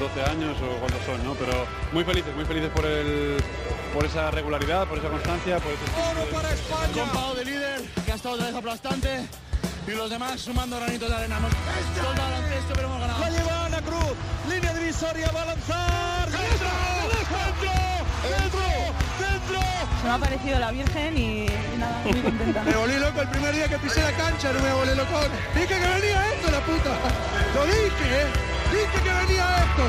12 años o cuántos son, ¿no? Pero muy felices, muy felices por el por esa regularidad, por esa constancia, por ese ¡Oro para España! de líder, que ha estado otra vez aplastante y los demás sumando granitos de arena. Hemos baloncesto, pero hemos ganado. La lleva Ana Cruz, línea divisoria, va a lanzar. ¡Dentro! ¡Dentro! ¡Dentro! Se me ha parecido la Virgen y, y nada, muy contenta. Me volví loco el primer día que pisé la cancha, no me volé loco. Dije que venía esto, la puta. Lo dije, ¿eh? Dije que venía esto.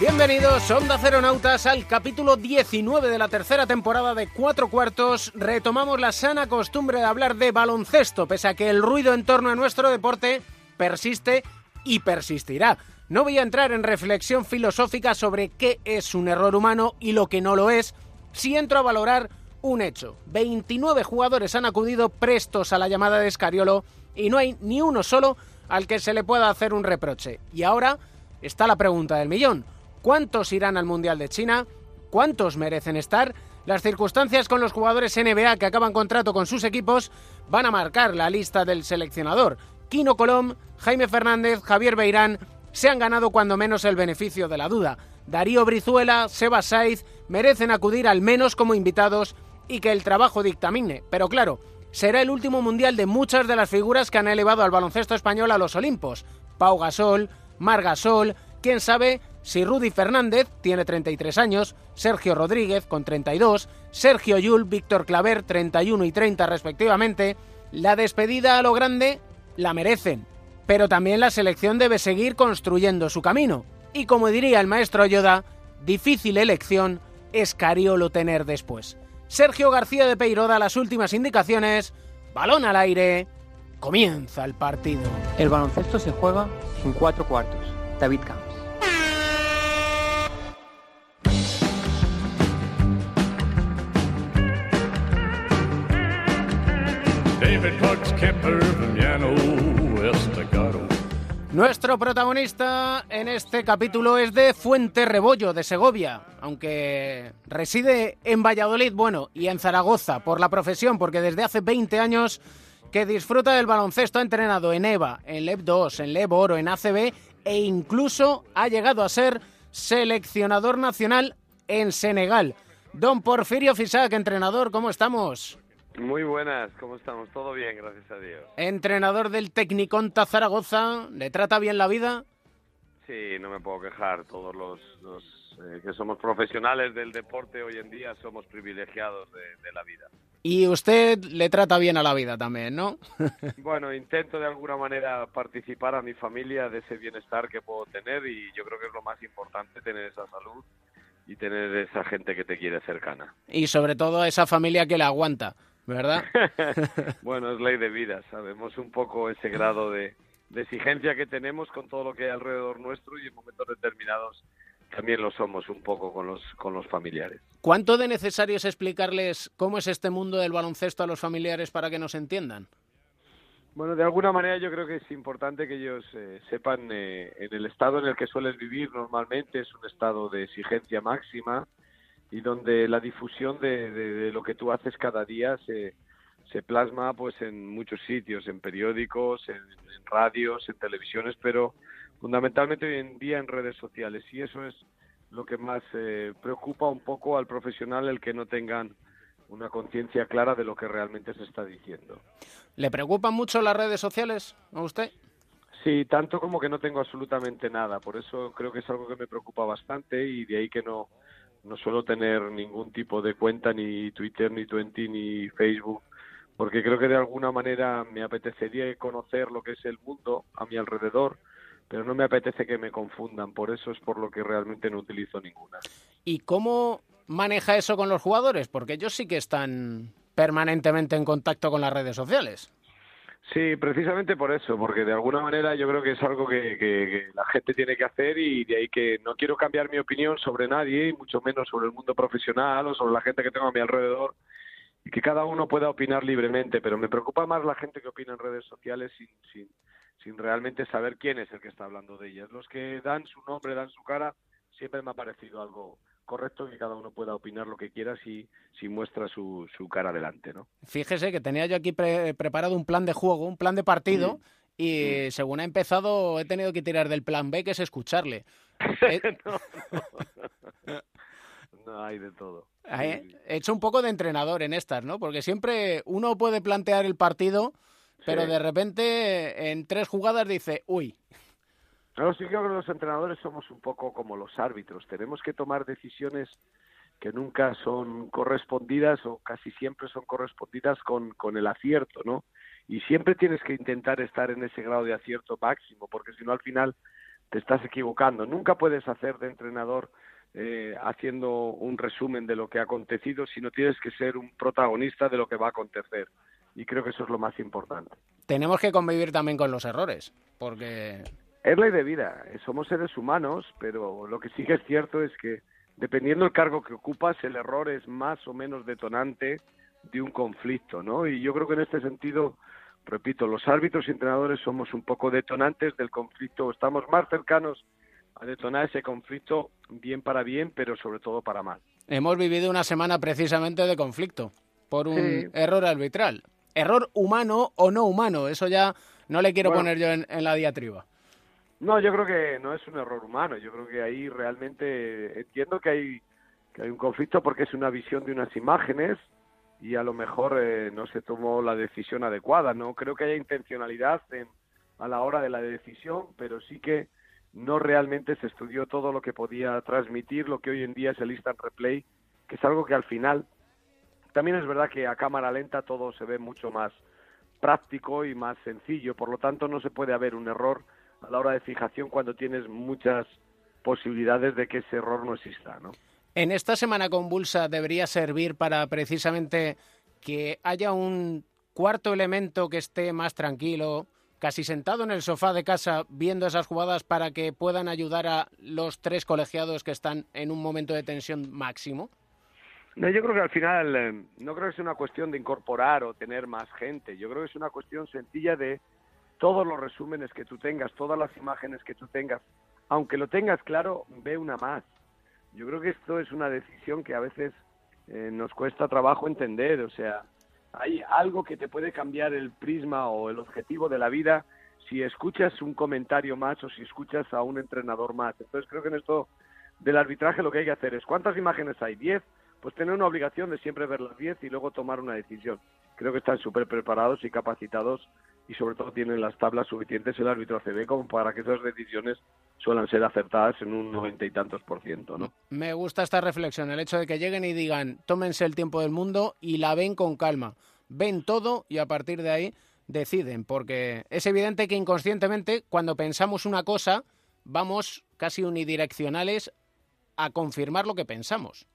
Bienvenidos, Onda Ceronautas, al capítulo 19 de la tercera temporada de Cuatro Cuartos. Retomamos la sana costumbre de hablar de baloncesto, pese a que el ruido en torno a nuestro deporte persiste y persistirá. No voy a entrar en reflexión filosófica sobre qué es un error humano y lo que no lo es, si entro a valorar un hecho. 29 jugadores han acudido prestos a la llamada de Escariolo y no hay ni uno solo al que se le pueda hacer un reproche. Y ahora está la pregunta del millón. ¿Cuántos irán al Mundial de China? ¿Cuántos merecen estar? Las circunstancias con los jugadores NBA que acaban contrato con sus equipos van a marcar la lista del seleccionador. Kino Colom, Jaime Fernández, Javier Beirán se han ganado cuando menos el beneficio de la duda. Darío Brizuela, Seba Saiz merecen acudir al menos como invitados y que el trabajo dictamine. Pero claro, será el último mundial de muchas de las figuras que han elevado al baloncesto español a los Olimpos. Pau Gasol, Mar Gasol, quién sabe si Rudy Fernández tiene 33 años, Sergio Rodríguez con 32, Sergio Yul, Víctor Claver 31 y 30 respectivamente, la despedida a lo grande la merecen, pero también la selección debe seguir construyendo su camino. Y como diría el maestro Yoda, difícil elección es Cariolo tener después. Sergio García de Peiro da las últimas indicaciones, balón al aire, comienza el partido. El baloncesto se juega en cuatro cuartos. David Camps. Nuestro protagonista en este capítulo es de Fuente Rebollo, de Segovia, aunque reside en Valladolid, bueno, y en Zaragoza por la profesión, porque desde hace 20 años que disfruta del baloncesto, ha entrenado en EVA, en LEV 2, en LEV Oro, en ACB e incluso ha llegado a ser seleccionador nacional en Senegal. Don Porfirio Fisac, entrenador, ¿cómo estamos? Muy buenas, ¿cómo estamos? Todo bien, gracias a Dios. Entrenador del Tecniconta Zaragoza, ¿le trata bien la vida? Sí, no me puedo quejar. Todos los, los eh, que somos profesionales del deporte hoy en día somos privilegiados de, de, la vida. Y usted le trata bien a la vida también, ¿no? bueno, intento de alguna manera participar a mi familia de ese bienestar que puedo tener y yo creo que es lo más importante tener esa salud y tener esa gente que te quiere cercana. Y sobre todo esa familia que la aguanta. ¿Verdad? bueno, es ley de vida, sabemos un poco ese grado de, de, exigencia que tenemos con todo lo que hay alrededor nuestro y en momentos determinados también lo somos un poco con los, con los familiares. ¿Cuánto de necesario es explicarles cómo es este mundo del baloncesto a los familiares para que nos entiendan? Bueno, de alguna manera yo creo que es importante que ellos eh, sepan eh, en el estado en el que sueles vivir normalmente es un estado de exigencia máxima, y donde la difusión de, de, de, lo que tú haces cada día se, se plasma pues en muchos sitios, en periódicos, en, en, radios, en televisiones, pero fundamentalmente hoy en día en redes sociales y eso es lo que más eh, preocupa un poco al profesional el que no tengan una conciencia clara de lo que realmente se está diciendo. ¿Le preocupan mucho las redes sociales a usted? Sí, tanto como que no tengo absolutamente nada, por eso creo que es algo que me preocupa bastante y de ahí que no no suelo tener ningún tipo de cuenta, ni Twitter, ni Twenty, ni Facebook, porque creo que de alguna manera me apetecería conocer lo que es el mundo a mi alrededor, pero no me apetece que me confundan, por eso es por lo que realmente no utilizo ninguna. ¿Y cómo maneja eso con los jugadores? Porque ellos sí que están permanentemente en contacto con las redes sociales. Sí, precisamente por eso, porque de alguna manera yo creo que es algo que, que, la gente tiene que hacer y de ahí que no quiero cambiar mi opinión sobre nadie, y mucho menos sobre el mundo profesional o sobre la gente que tengo a mi alrededor, y que cada uno pueda opinar libremente, pero me preocupa más la gente que opina en redes sociales sin, sin, sin realmente saber quién es el que está hablando de ellas. Los que dan su nombre, dan su cara, siempre me ha parecido algo correcto que cada uno pueda opinar lo que quiera si, si muestra su, su cara adelante, ¿no? Fíjese que tenía yo aquí pre preparado un plan de juego, un plan de partido, mm. y según ha empezado he tenido que tirar del plan B, que es escucharle. Eh, no, no. No, hay de todo. He Sí, he hecho un poco de entrenador en estas, ¿no? Porque siempre uno puede plantear el partido, pero Sí. de repente en tres jugadas dice, uy, No, sí creo que los entrenadores somos un poco como los árbitros. Tenemos que tomar decisiones que nunca son correspondidas o casi siempre son correspondidas con, con el acierto, ¿no? Y siempre tienes que intentar estar en ese grado de acierto máximo, porque si no al final te estás equivocando. Nunca puedes hacer de entrenador eh, haciendo un resumen de lo que ha acontecido, sino tienes que ser un protagonista de lo que va a acontecer. Y creo que eso es lo más importante. tenemos que convivir también con los errores, porque Es ley de vida, somos seres humanos, pero lo que sí que es cierto es que dependiendo del cargo que ocupas, el error es más o menos detonante de un conflicto, ¿no? Y yo creo que en este sentido, repito, los árbitros y entrenadores somos un poco detonantes del conflicto, estamos más cercanos a detonar ese conflicto bien para bien, pero sobre todo para mal. hemos vivido una semana precisamente de conflicto por un Sí. error arbitral. Error humano o no humano, eso ya no le quiero Bueno. poner yo en, en la diatriba. No, yo creo que no es un error humano. Yo creo que ahí realmente entiendo que hay que hay un conflicto porque es una visión de unas imágenes y a lo mejor eh, no se tomó la decisión adecuada. No creo que haya intencionalidad en- a la hora de la decisión, pero sí que no realmente se estudió todo lo que podía transmitir lo que hoy en día es el instant replay, que es algo que al final también es verdad que a cámara lenta todo se ve mucho más práctico y más sencillo, por lo tanto no se puede haber un error a la hora de fijación cuando tienes muchas posibilidades de que ese error no exista, ¿no? En esta semana convulsa debería servir para precisamente que haya un cuarto elemento que esté más tranquilo, casi sentado en el sofá de casa viendo esas jugadas para que puedan ayudar a los tres colegiados que están en un momento de tensión máximo. No, yo creo que al final eh, no creo que sea una cuestión de incorporar o tener más gente. Yo creo que es una cuestión sencilla de todos los resúmenes que tú tengas, todas las imágenes que tú tengas, aunque lo tengas claro, ve una más. Yo creo que esto es una decisión que a veces eh, nos cuesta trabajo entender. O sea, hay algo que te puede cambiar el prisma o el objetivo de la vida si escuchas un comentario más o si escuchas a un entrenador más. Entonces creo que en esto del arbitraje lo que hay que hacer es ¿cuántas imágenes hay? ¿10? Pues tener una obligación de siempre ver las 10 y luego tomar una decisión. Creo que están súper preparados y capacitados y sobre todo tienen las tablas suficientes el árbitro ACB como para que esas decisiones suelan ser acertadas en un noventa y tantos por ciento, ¿no? Me gusta esta reflexión, el hecho de que lleguen y digan, tómense el tiempo del mundo y la ven con calma. Ven todo y a partir de ahí deciden, porque es evidente que inconscientemente cuando pensamos una cosa vamos casi unidireccionales a confirmar lo que pensamos.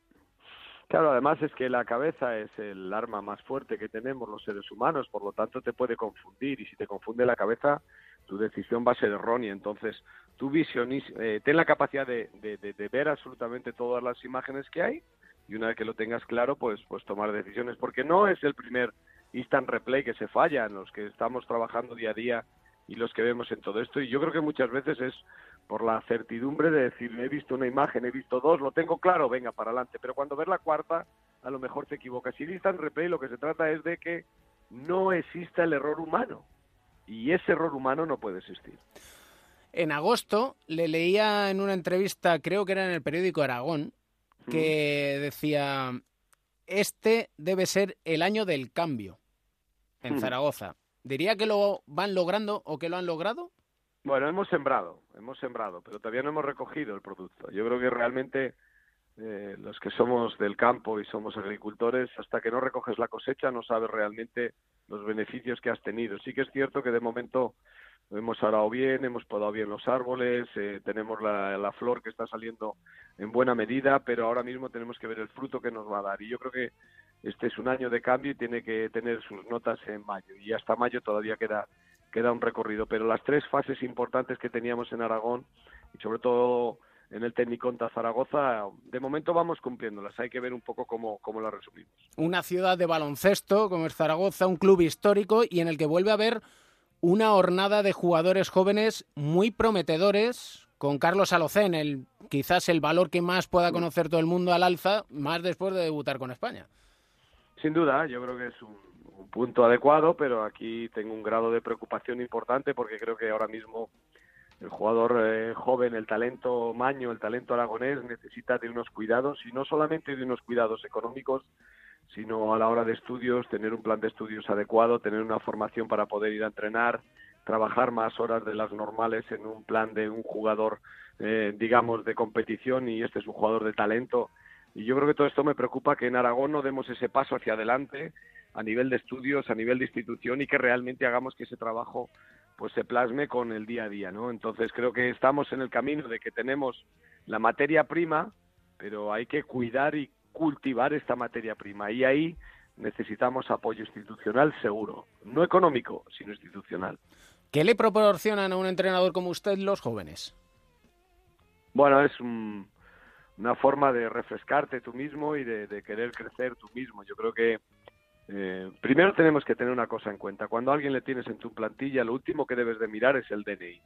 Claro, además es que la cabeza es el arma más fuerte que tenemos los seres humanos, por lo tanto te puede confundir y si te confunde la cabeza, tu decisión va a ser errónea. Entonces, tú visionis, eh, ten la capacidad de, de, de, de, ver absolutamente todas las imágenes que hay y una vez que lo tengas claro, pues, pues tomar decisiones, porque no es el primer instant replay que se falla, en los que estamos trabajando día a día y los que vemos en todo esto. Y yo creo que muchas veces es por la certidumbre de decir, he visto una imagen, he visto dos, lo tengo claro, venga, para adelante. Pero cuando ves la cuarta, a lo mejor te equivocas. Y instant replay lo que se trata es de que no exista el error humano. Y ese error humano no puede existir. En agosto le leía en una entrevista, creo que era en el periódico Aragón, que mm. decía, este debe ser el año del cambio en mm. Zaragoza. ¿Diría que lo van logrando o que lo han logrado? Bueno, hemos sembrado, hemos sembrado, pero todavía no hemos recogido el producto. Yo creo que realmente eh, los que somos del campo y somos agricultores, hasta que no recoges la cosecha no sabes realmente los beneficios que has tenido. Sí que es cierto que de momento hemos arado bien, hemos podado bien los árboles, eh, tenemos la, la, flor que está saliendo en buena medida, pero ahora mismo tenemos que ver el fruto que nos va a dar. Y yo creo que este es un año de cambio y tiene que tener sus notas en mayo. Y hasta mayo todavía queda queda un recorrido, pero las tres fases importantes que teníamos en Aragón y sobre todo en el Tecniconta Zaragoza, de momento vamos cumpliéndolas, hay que ver un poco cómo, cómo las resumimos. Una ciudad de baloncesto como es Zaragoza, un club histórico y en el que vuelve a haber una hornada de jugadores jóvenes muy prometedores, con Carlos Alocén, el, quizás el valor que más pueda conocer todo el mundo al alza, más después de debutar con España. Sin duda, yo creo que es un, un punto adecuado, pero aquí tengo un grado de preocupación importante porque creo que ahora mismo el jugador eh, joven, el talento maño, el talento aragonés necesita de unos cuidados y no solamente de unos cuidados económicos, sino a la hora de estudios, tener un plan de estudios adecuado, tener una formación para poder ir a entrenar, trabajar más horas de las normales en un plan de un jugador, eh, digamos, de competición y este es un jugador de talento. Y yo creo que todo esto me preocupa que en Aragón no demos ese paso hacia adelante a nivel de estudios, a nivel de institución y que realmente hagamos que ese trabajo pues se plasme con el día a día, ¿no? Entonces creo que estamos en el camino de que tenemos la materia prima, pero hay que cuidar y cultivar esta materia prima y ahí necesitamos apoyo institucional seguro, no económico, sino institucional. ¿Qué le proporcionan a un entrenador como usted los jóvenes? Bueno, es una forma de refrescarte tú mismo y de, querer crecer tú mismo. Yo creo que eh, primero tenemos que tener una cosa en cuenta. Cuando a alguien le tienes en tu plantilla, lo último que debes de mirar es el DNI.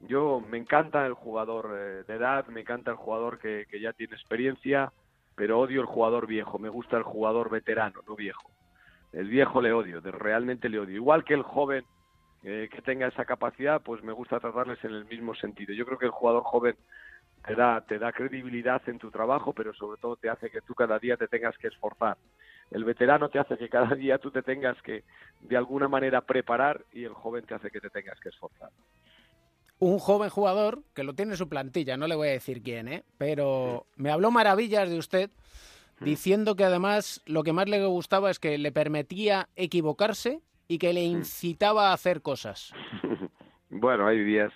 Yo me encanta el jugador eh, de edad, me encanta el jugador que, ya tiene experiencia, pero odio el jugador viejo, me gusta el jugador veterano, no viejo. El viejo le odio, realmente le odio. Igual que el joven eh, que tenga esa capacidad, pues me gusta tratarles en el mismo sentido. Yo creo que el jugador joven te da, te da credibilidad en tu trabajo, pero sobre todo te hace que tú cada día te tengas que esforzar. El veterano te hace que cada día tú te tengas que de alguna manera preparar y el joven te hace que te tengas que esforzar un joven jugador que lo tiene en su plantilla, no le voy a decir quién, ¿eh? pero me habló maravillas de usted mm. diciendo que además lo que más le gustaba es que le permitía equivocarse y que le mm. incitaba a hacer cosas. bueno, hay días.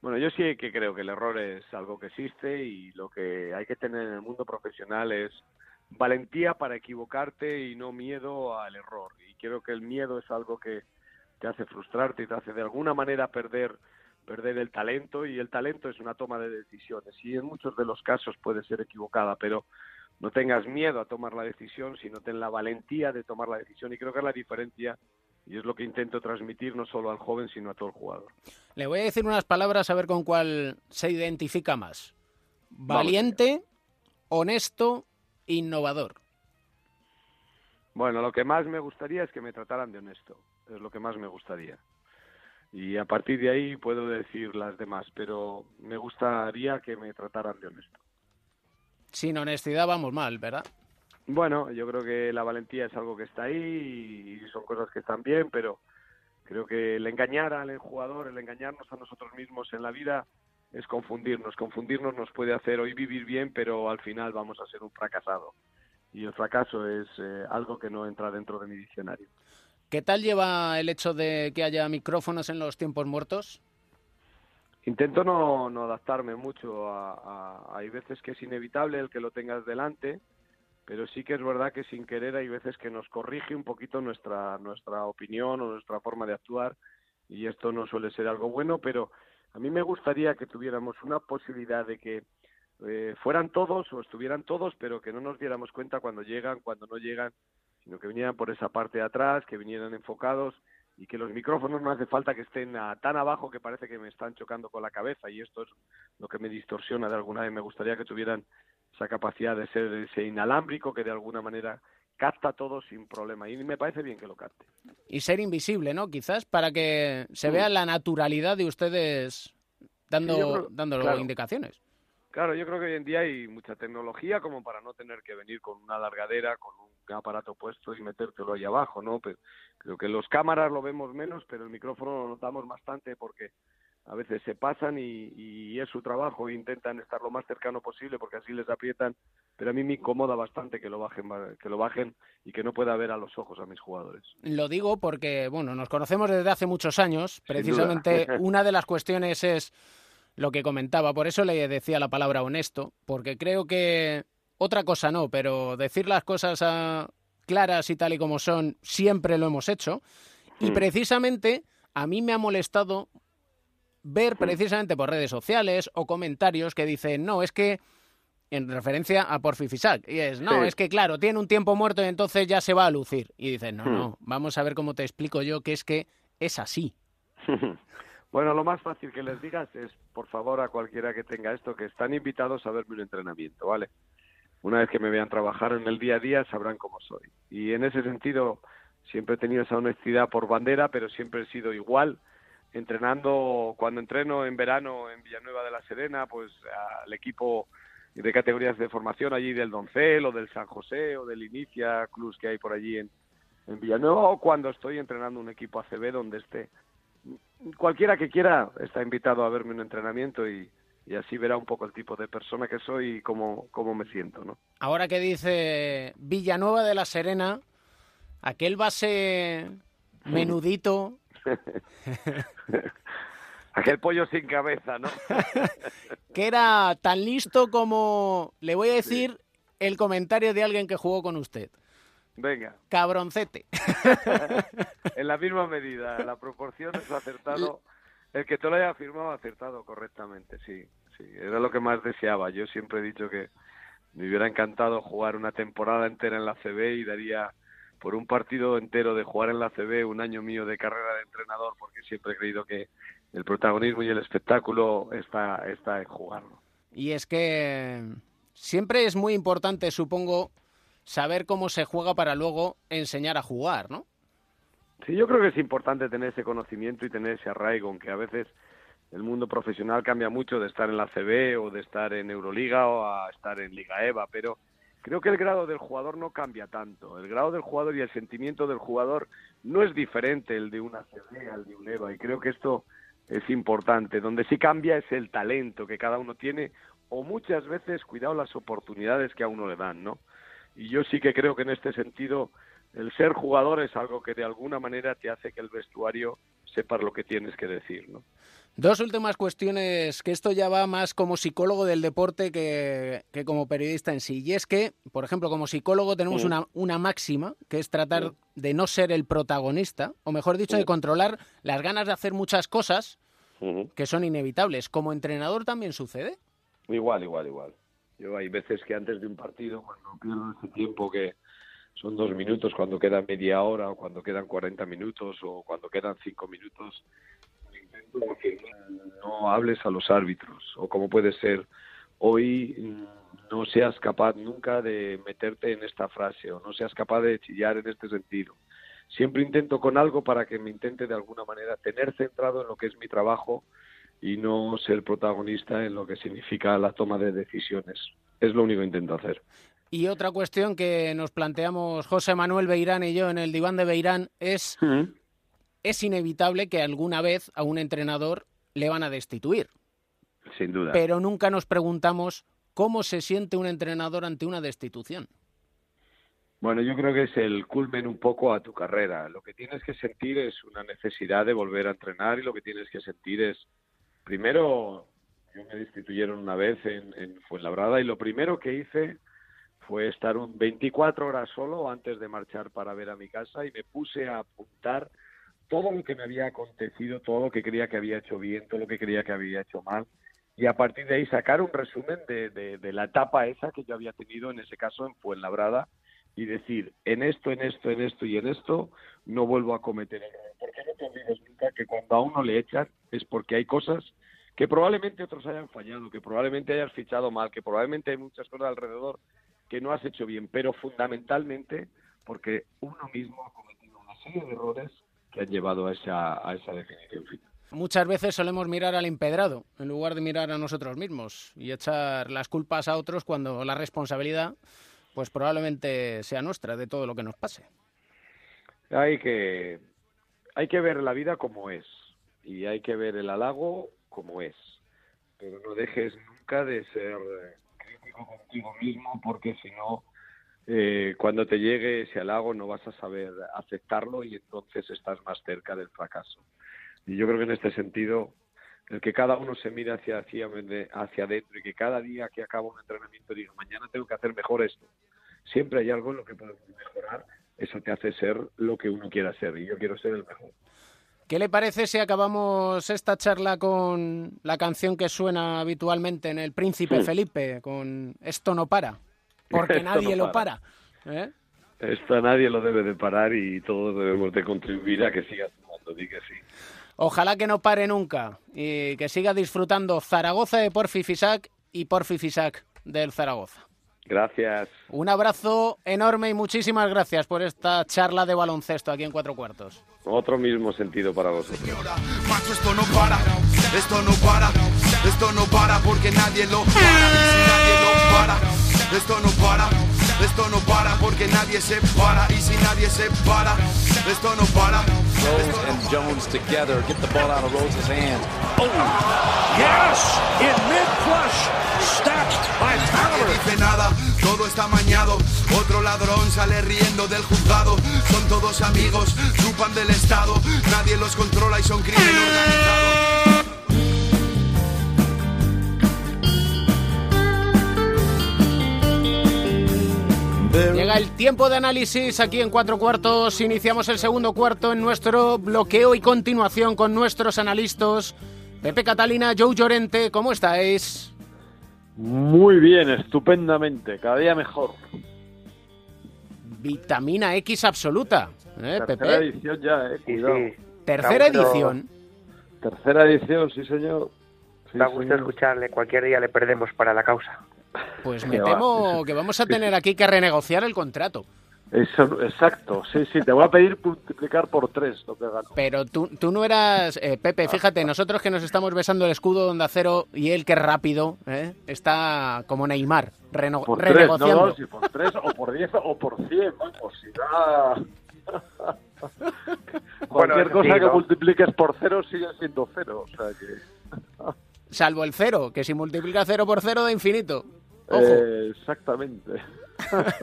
Bueno, yo sí que creo que el error es algo que existe y lo que hay que tener en el mundo profesional es valentía para equivocarte y no miedo al error. Y creo que el miedo es algo que te hace frustrarte y te hace de alguna manera perder perder el talento y el talento es una toma de decisiones y en muchos de los casos puede ser equivocada, pero no tengas miedo a tomar la decisión, sino ten la valentía de tomar la decisión y creo que es la diferencia y es lo que intento transmitir no solo al joven sino a todo el jugador. Le voy a decir unas palabras a ver con cuál se identifica más. Valiente, honesto, innovador. Bueno, lo que más me gustaría es que me trataran de honesto, es lo que más me gustaría y a partir de ahí puedo decir las demás, pero me gustaría que me trataran de honesto. Sin honestidad vamos mal, ¿verdad? Bueno, yo creo que la valentía es algo que está ahí y son cosas que están bien, pero creo que el engañar al jugador, el engañarnos a nosotros mismos en la vida es confundirnos. Confundirnos nos puede hacer hoy vivir bien, pero al final vamos a ser un fracasado. Y el fracaso es eh, algo que no entra dentro de mi diccionario. ¿Qué tal lleva el hecho de que haya micrófonos en los tiempos muertos? Intento no, adaptarme mucho. A, hay veces que es inevitable el que lo tengas delante, pero sí que es verdad que sin querer hay veces que nos corrige un poquito nuestra, nuestra opinión o nuestra forma de actuar y esto no suele ser algo bueno, pero a mí me gustaría que tuviéramos una posibilidad de que eh, fueran todos o estuvieran todos, pero que no nos diéramos cuenta cuando llegan, cuando no llegan sino que vinieran por esa parte de atrás, que vinieran enfocados y que los micrófonos no hace falta que estén tan abajo que parece que me están chocando con la cabeza y esto es lo que me distorsiona de alguna vez. Me gustaría que tuvieran esa capacidad de ser ese inalámbrico que de alguna manera capta todo sin problema y me parece bien que lo capte. Y ser invisible, ¿no? Quizás para que se vea la naturalidad de ustedes dando, dando indicaciones. Claro, yo creo que hoy en día hay mucha tecnología como para no tener que venir con una largadera, con un aparato puesto y metértelo ahí abajo, ¿no? Pero creo que los cámaras lo vemos menos, pero el micrófono lo notamos bastante porque a veces se pasan y, es su trabajo, e intentan estar lo más cercano posible porque así les aprietan, pero a mí me incomoda bastante que lo bajen, que lo bajen y que no pueda ver a los ojos a mis jugadores. Lo digo porque, bueno, nos conocemos desde hace muchos años, precisamente una de las cuestiones es lo que comentaba. Por eso le decía la palabra honesto, porque creo que otra cosa no, pero decir las cosas a, claras y tal y como son siempre lo hemos hecho. Y hmm. precisamente a mí me ha molestado ver hmm. precisamente por redes sociales o comentarios que dicen, no, es que en referencia a Porfi Fisac. Y es, no, es que claro, tiene un tiempo muerto y entonces ya se va a lucir. Y dicen, no, no, vamos a ver cómo te explico yo que es que es así. Bueno, lo más fácil que les digas es, por favor, a cualquiera que tenga esto, que están invitados a verme un entrenamiento, ¿vale? Una vez que me vean trabajar en el día a día, sabrán cómo soy. Y en ese sentido, siempre he tenido esa honestidad por bandera, pero siempre he sido igual. Entrenando, cuando entreno en verano en Villanueva de la Serena, pues al equipo de categorías de formación allí del Doncel o del San José o del Inicia Clubs que hay por allí en, en Villanueva o cuando estoy entrenando un equipo ACB donde esté. Cualquiera que quiera está invitado a verme un entrenamiento y, y así verá un poco el tipo de persona que soy y cómo, cómo me siento, ¿no? Ahora que dice Villanueva de la Serena, aquel base menudito. aquel pollo sin cabeza, ¿no? que era tan listo como, le voy a decir, el comentario de alguien que jugó con usted. Venga. Cabroncete. en la misma medida, la proporción es acertado. El que te lo haya firmado ha acertado correctamente, sí, sí. Era lo que más deseaba. Yo siempre he dicho que me hubiera encantado jugar una temporada entera en la CB y daría por un partido entero de jugar en la CB un año mío de carrera de entrenador, porque siempre he creído que el protagonismo y el espectáculo está, está en jugarlo. Y es que siempre es muy importante, supongo, saber cómo se juega para luego enseñar a jugar, ¿no? Sí, yo creo que es importante tener ese conocimiento y tener ese arraigo, aunque a veces el mundo profesional cambia mucho de estar en la CB o de estar en Euroliga o a estar en Liga EVA, pero creo que el grado del jugador no cambia tanto. El grado del jugador y el sentimiento del jugador no es diferente el de una CB al de un EVA y creo que esto es importante. Donde sí cambia es el talento que cada uno tiene o muchas veces, cuidado, las oportunidades que a uno le dan, ¿no? Y yo sí que creo que en este sentido el ser jugador es algo que de alguna manera te hace que el vestuario sepa lo que tienes que decir, ¿no? Dos últimas cuestiones, que esto ya va más como psicólogo del deporte que, como periodista en sí. Y es que, por ejemplo, como psicólogo tenemos una, una máxima, que es tratar de no ser el protagonista, o mejor dicho, de controlar las ganas de hacer muchas cosas que son inevitables. ¿Como entrenador también sucede? Igual, igual, igual. Yo hay veces que antes de un partido, cuando pierdo ese tiempo que son dos minutos, cuando queda media hora, o cuando quedan 40 minutos, o cuando quedan cinco minutos, que no hables a los árbitros, o como puede ser, hoy mm, no seas capaz nunca de meterte en esta frase, o no seas capaz de chillar en este sentido. Siempre intento con algo para que me intente de alguna manera tener centrado en lo que es mi trabajo y no ser protagonista en lo que significa la toma de decisiones. Es lo único que intento hacer. Y otra cuestión que nos planteamos José Manuel Beirán y yo en el diván de Beirán es, es inevitable que alguna vez a un entrenador le van a destituir. Sin duda. Pero nunca nos preguntamos cómo se siente un entrenador ante una destitución. Bueno, yo creo que es el culmen un poco a tu carrera. Lo que tienes que sentir es una necesidad de volver a entrenar y lo que tienes que sentir es primero, yo me destituyeron una vez en, en Fuenlabrada y lo primero que hice fue estar un 24 horas solo antes de marchar para ver a mi casa y me puse a apuntar todo lo que me había acontecido, todo lo que creía que había hecho bien, todo lo que creía que había hecho mal y a partir de ahí sacar un resumen de, de, la etapa esa que yo había tenido en ese caso en Fuenlabrada y decir en esto, en esto, en esto y en esto no vuelvo a cometer error. Porque no te olvides nunca que cuando a uno le echan es porque hay cosas que probablemente otros hayan fallado, que probablemente hayas fichado mal, que probablemente hay muchas cosas alrededor que no has hecho bien, pero fundamentalmente porque uno mismo ha cometido una serie de errores que han llevado a esa, a esa definición final. Muchas veces solemos mirar al empedrado en lugar de mirar a nosotros mismos y echar las culpas a otros cuando la responsabilidad pues probablemente sea nuestra de todo lo que nos pase. Hay que hay que ver la vida como es y hay que ver el halago como es, pero no dejes nunca de ser crítico contigo mismo porque si no eh, cuando te llegue ese halago no vas a saber aceptarlo y entonces estás más cerca del fracaso. Y yo creo que en este sentido el que cada uno se mire hacia, hacia, hacia adentro y que cada día que acaba un entrenamiento diga, mañana tengo que hacer mejor esto. Siempre hay algo en lo que podemos mejorar, eso te hace ser lo que uno quiera ser y yo quiero ser el mejor. ¿Qué le parece si acabamos esta charla con la canción que suena habitualmente en El Príncipe Felipe, con Esto no para? Porque nadie lo para. ¿eh? Esto nadie lo debe de parar y todos debemos de contribuir a que siga sumando, di que sí. Ojalá que no pare nunca y que siga disfrutando Zaragoza de Porfi Fisac y Porfi Fisac del Zaragoza. Gracias. Un abrazo enorme y muchísimas gracias por esta charla de baloncesto aquí en Cuatro Cuartos. Otro mismo sentido para vosotros. Macho, esto no para, esto no para, esto no para porque nadie lo para. Y si nadie lo para, esto no para, esto no para porque nadie se para. Y si nadie se para, esto no para. Rose and Jones together get the ball out of Rose's hand. Oh, yes! In mid-flush, stacked by Nadie dice nada, todo está mañado. Otro ladrón sale riendo del juzgado. Son todos amigos, chupan del Estado. Nadie los controla y son crimen organizado. Llega el tiempo de análisis aquí en Cuatro Cuartos. Iniciamos el segundo cuarto en nuestro bloqueo y continuación con nuestros analistas. Pepe Catalina, Joe Llorente, ¿cómo estáis? Muy bien, estupendamente, cada día mejor. Vitamina X absoluta, ¿eh, Tercera Pepe? edición ya, eh, cuidado. Tercera edición. Tercera edición, sí señor. Sí, gusto señor. escucharle. Cualquier día le perdemos para la causa. Pues me va. temo que vamos a tener aquí que renegociar el contrato. Eso, exacto, sí, sí, te voy a pedir multiplicar por tres lo que gano. Pero tú, tú no eras, eh, Pepe, fíjate, nosotros que nos estamos besando el escudo de Onda Cero y él que rápido, ¿eh? está como Neymar, reno- Por tres, no, renegociando. no, si por tres, o por diez, o por cien, vamos, si da... Cualquier cosa sí, que ¿no? multipliques por cero sigue siendo cero, o sea que... Salvo el cero, que si multiplica cero por cero da infinito. Eh, exactamente.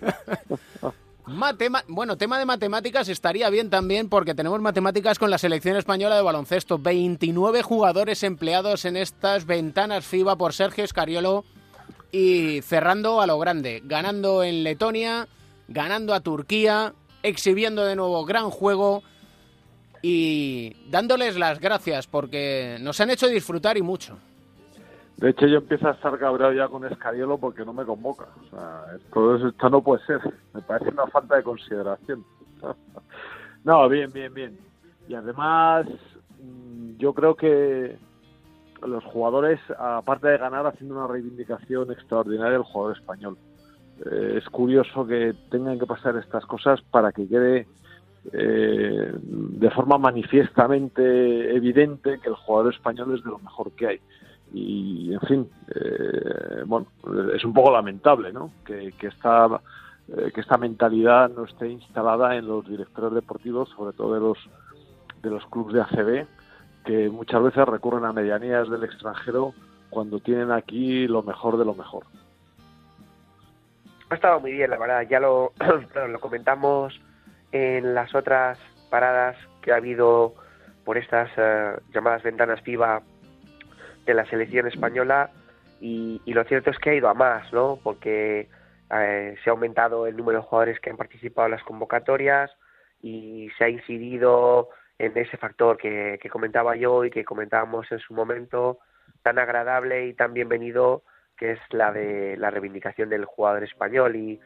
Matema- bueno, tema de matemáticas estaría bien también porque tenemos matemáticas con la selección española de baloncesto. 29 jugadores empleados en estas ventanas FIBA por Sergio Escariolo y cerrando a lo grande, ganando en Letonia, ganando a Turquía, exhibiendo de nuevo gran juego y dándoles las gracias porque nos han hecho disfrutar y mucho. De hecho, yo empiezo a estar cabreado ya con Escariolo porque no me convoca. O sea, esto, es- esto no puede ser. Me parece una falta de consideración. no, bien, bien, bien. Y además, mm, yo creo que los jugadores, aparte de ganar, haciendo una reivindicación extraordinaria del jugador español. Eh, es curioso que tengan que pasar estas cosas para que quede eh, de forma manifiestamente evidente que el jugador español es de lo mejor que hay y en fin eh, bueno es un poco lamentable no que, que esta eh, que esta mentalidad no esté instalada en los directores deportivos sobre todo de los de los clubes de ACB que muchas veces recurren a medianías del extranjero cuando tienen aquí lo mejor de lo mejor Ha estado muy bien, la verdad. Ya lo, lo comentamos en las otras paradas que ha habido por estas eh, llamadas ventanas FIBA de la selección española y, y lo cierto es que ha ido a más, ¿no? Porque eh, se ha aumentado el número de jugadores que han participado en las convocatorias y se ha incidido en ese factor que, comentaba yo y que comentábamos en su momento tan agradable y tan bienvenido que es la de la reivindicación del jugador español y,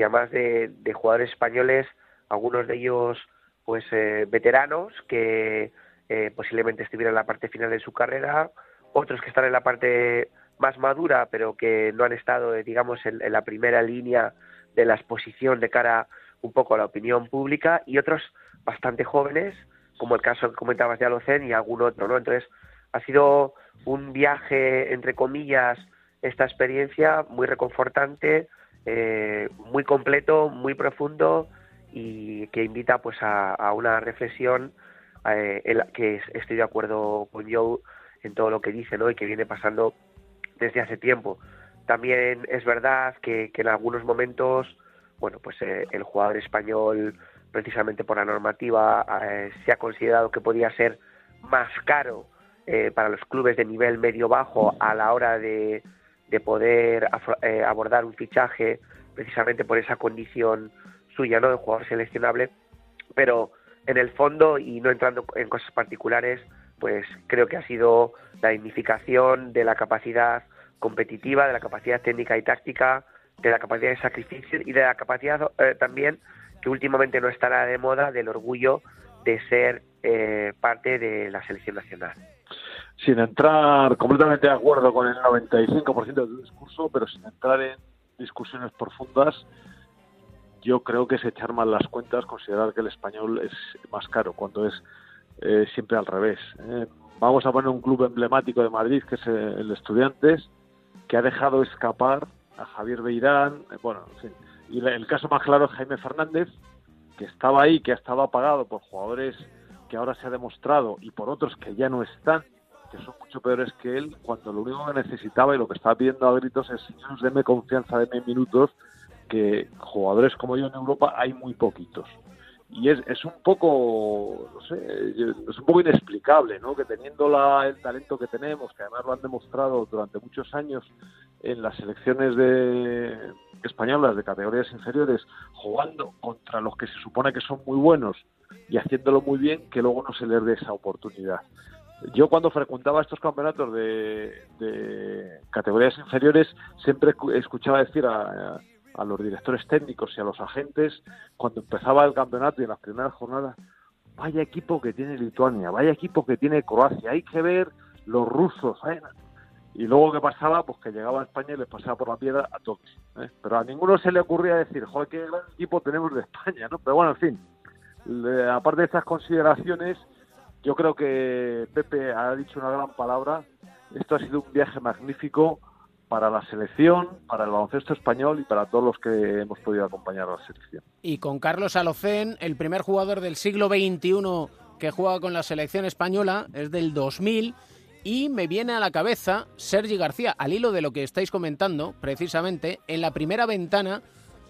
además de, de jugadores españoles, algunos de ellos pues eh, veteranos que eh, posiblemente estuvieran en la parte final de su carrera, otros que están en la parte más madura pero que no han estado eh, digamos en, la primera línea de la exposición de cara un poco a la opinión pública y otros bastante jóvenes como el caso que comentabas de Alocen y algún otro, ¿no? Entonces, ha sido un viaje, entre comillas, esta experiencia muy reconfortante, eh, muy completo, muy profundo y que invita pues a, una reflexión eh, en la que es- estoy de acuerdo con Joe en todo lo que dice, ¿no? Y que viene pasando desde hace tiempo. También es verdad que, en algunos momentos, bueno, pues eh, el jugador español precisamente por la normativa eh, se ha considerado que podía ser más caro eh, para los clubes de nivel medio-bajo a la hora de, de poder eh, abordar un fichaje precisamente por esa condición suya, ¿no? De jugador seleccionable, pero en el fondo y no entrando en cosas particulares, pues creo que ha sido la dignificación de la capacidad competitiva, de la capacidad técnica y táctica, de la capacidad de sacrificio y de la capacidad eh, también que últimamente no estará de moda del orgullo de ser eh, parte de la selección nacional. sin entrar completamente de acuerdo con el 95% de tu discurso, pero sin entrar en, discusiones profundas, yo creo que es echar mal las cuentas considerar que el español es más caro, cuando es eh, siempre al revés. ¿eh? Vamos a poner un club emblemático de Madrid, que es el Estudiantes, que ha dejado escapar a Javier Beirán, eh, bueno, en fin. Y el caso más claro es Jaime Fernández, que estaba ahí, que ha estado apagado por jugadores que ahora se ha demostrado y por otros que ya no están, que son mucho peores que él, cuando lo único que necesitaba y lo que estaba pidiendo a gritos es, denme confianza, denme minutos, que jugadores como yo en Europa hay muy poquitos. Y es, es un poco, no sé, es un poco inexplicable, ¿no? Que teniendo la, el talento que tenemos, que además lo han demostrado durante muchos años en las selecciones de españolas de categorías inferiores, jugando contra los que se supone que son muy buenos y haciéndolo muy bien, que luego no se les dé esa oportunidad. Yo cuando frecuentaba estos campeonatos de, de categorías inferiores siempre escuchaba decir a, a los directores técnicos y a los agentes cuando empezaba el campeonato y en las primeras jornadas, vaya equipo que tiene Lituania, vaya equipo que tiene Croacia, hay que ver los rusos. ¿eh? Y luego que pasaba, pues que llegaba a España y les pasaba por la piedra a todos. ¿eh? Pero a ninguno se le ocurría decir, joder, qué gran equipo tenemos de España, ¿no? Pero bueno, en fin, aparte de estas consideraciones, yo creo que Pepe ha dicho una gran palabra. Esto ha sido un viaje magnífico para la selección, para el baloncesto español y para todos los que hemos podido acompañar a la selección. Y con Carlos Alocén, el primer jugador del siglo XXI que juega con la selección española, es del 2000, y me viene a la cabeza Sergi García, al hilo de lo que estáis comentando, precisamente, en la primera ventana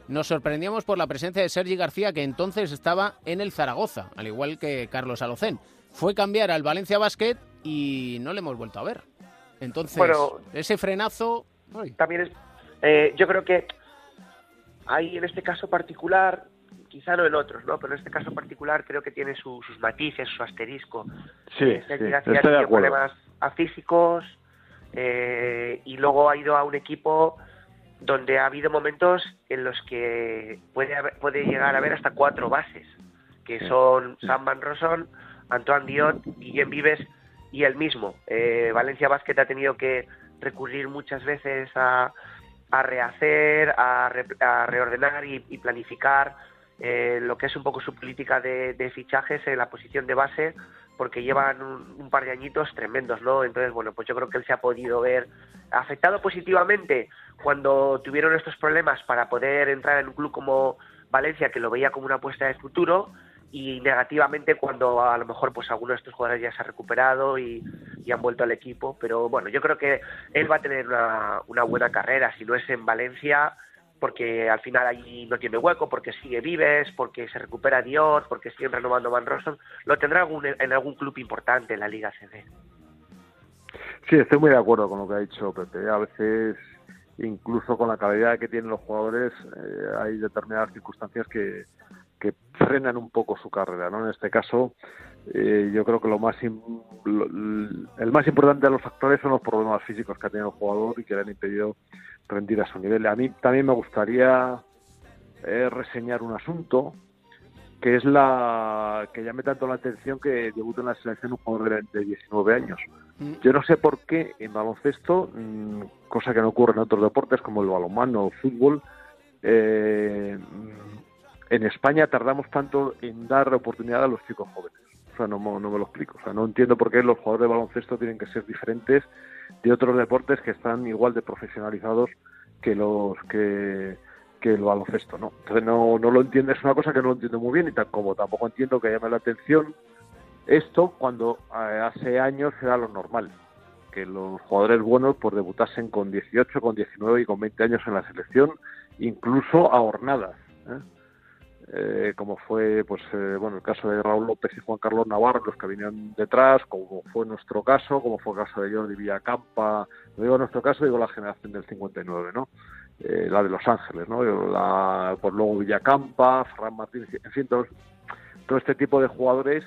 nos sorprendíamos por la presencia de Sergi García, que entonces estaba en el Zaragoza, al igual que Carlos Alocén. Fue cambiar al Valencia Basket y no le hemos vuelto a ver. Entonces, ese frenazo... También es... Eh, yo creo que hay en este caso particular, quizá no en otros, ¿no? Pero en este caso particular creo que tiene sus matices, su asterisco. Sí, eh, sí estoy de problemas a físicos eh, y luego ha ido a un equipo donde ha habido momentos en los que puede, puede llegar a haber hasta cuatro bases, que son Sam Van Rosson, Antoine Diot, Guillem Vives y él mismo. Eh, Valencia Basket ha tenido que recurrir muchas veces a, a rehacer, a, reordenar y, planificar eh, lo que es un poco su política de, fichajes en la posición de base, porque llevan un, par de añitos tremendos, ¿no? Entonces, bueno, pues yo creo que él se ha podido ver afectado positivamente cuando tuvieron estos problemas para poder entrar en un club como Valencia, que lo veía como una apuesta de futuro, y negativamente cuando a lo mejor pues alguno de estos jugadores ya se ha recuperado y, han vuelto al equipo. Pero bueno yo creo que él va a tener una, buena carrera si no es en Valencia porque al final allí no tiene hueco porque sigue Vives porque se recupera Dios porque siguen renovando Van Rossum. Lo tendrá algún, en algún club importante en la Liga CD Sí, estoy muy de acuerdo con lo que ha dicho Pepe. A veces, incluso con la calidad que tienen los jugadores, eh, hay determinadas circunstancias que, que frenan un poco su carrera, ¿no? En este caso, eh, yo creo que lo más el más importante de los factores son los problemas físicos que ha tenido el jugador y que le han impedido rendir a su nivel. A mí también me gustaría eh, reseñar un asunto que es la que llame tanto la atención que debuta en la selección un jugador de, 19 años. Mm. Yo no sé por qué en baloncesto, mm, cosa que no ocurre en otros deportes como el balonmano o el fútbol, eh, en España tardamos tanto en dar oportunidad a los chicos jóvenes. O sea, no, no me lo explico. O sea, no entiendo por qué los jugadores de baloncesto tienen que ser diferentes de otros deportes que están igual de profesionalizados que los que, el baloncesto, ¿no? Entonces no, no lo entiendo, es una cosa que no lo entiendo muy bien y tan como tampoco entiendo que llame la atención esto cuando eh, hace años era lo normal, que los jugadores buenos pues debutasen con 18, con 19 y con 20 años en la selección, incluso a hornadas. ¿eh? Eh, como fue pues eh, bueno el caso de Raúl López y Juan Carlos Navarro, los que venían detrás, como fue nuestro caso, como fue el caso de Jordi Villacampa, no digo nuestro caso, digo la generación del 59, ¿no? Eh, la de Los Ángeles, ¿no? La, pues luego Villacampa, Ferran Martínez, en fin, todo, todo este tipo de jugadores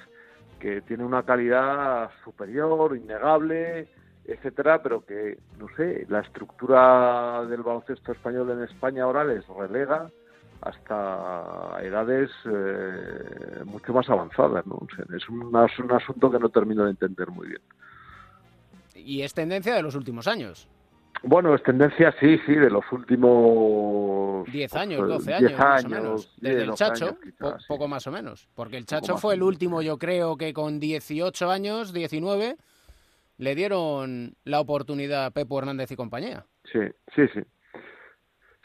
que tienen una calidad superior, innegable, etcétera, pero que, no sé, la estructura del baloncesto español en España ahora les relega hasta edades eh, mucho más avanzadas. ¿no? es, un, asunto que no termino de entender muy bien. Y es tendencia de los últimos años. Bueno, es tendencia, sí, sí, de los últimos... 10 años, 12 eh, años, 10 más o años, menos. 10, Desde el 12 Chacho, años, quizás, po- sí. poco más o menos. Porque el Chacho fue el último, yo creo que con 18 años, 19, le dieron la oportunidad a Pepo Hernández y compañía. Sí, sí, sí.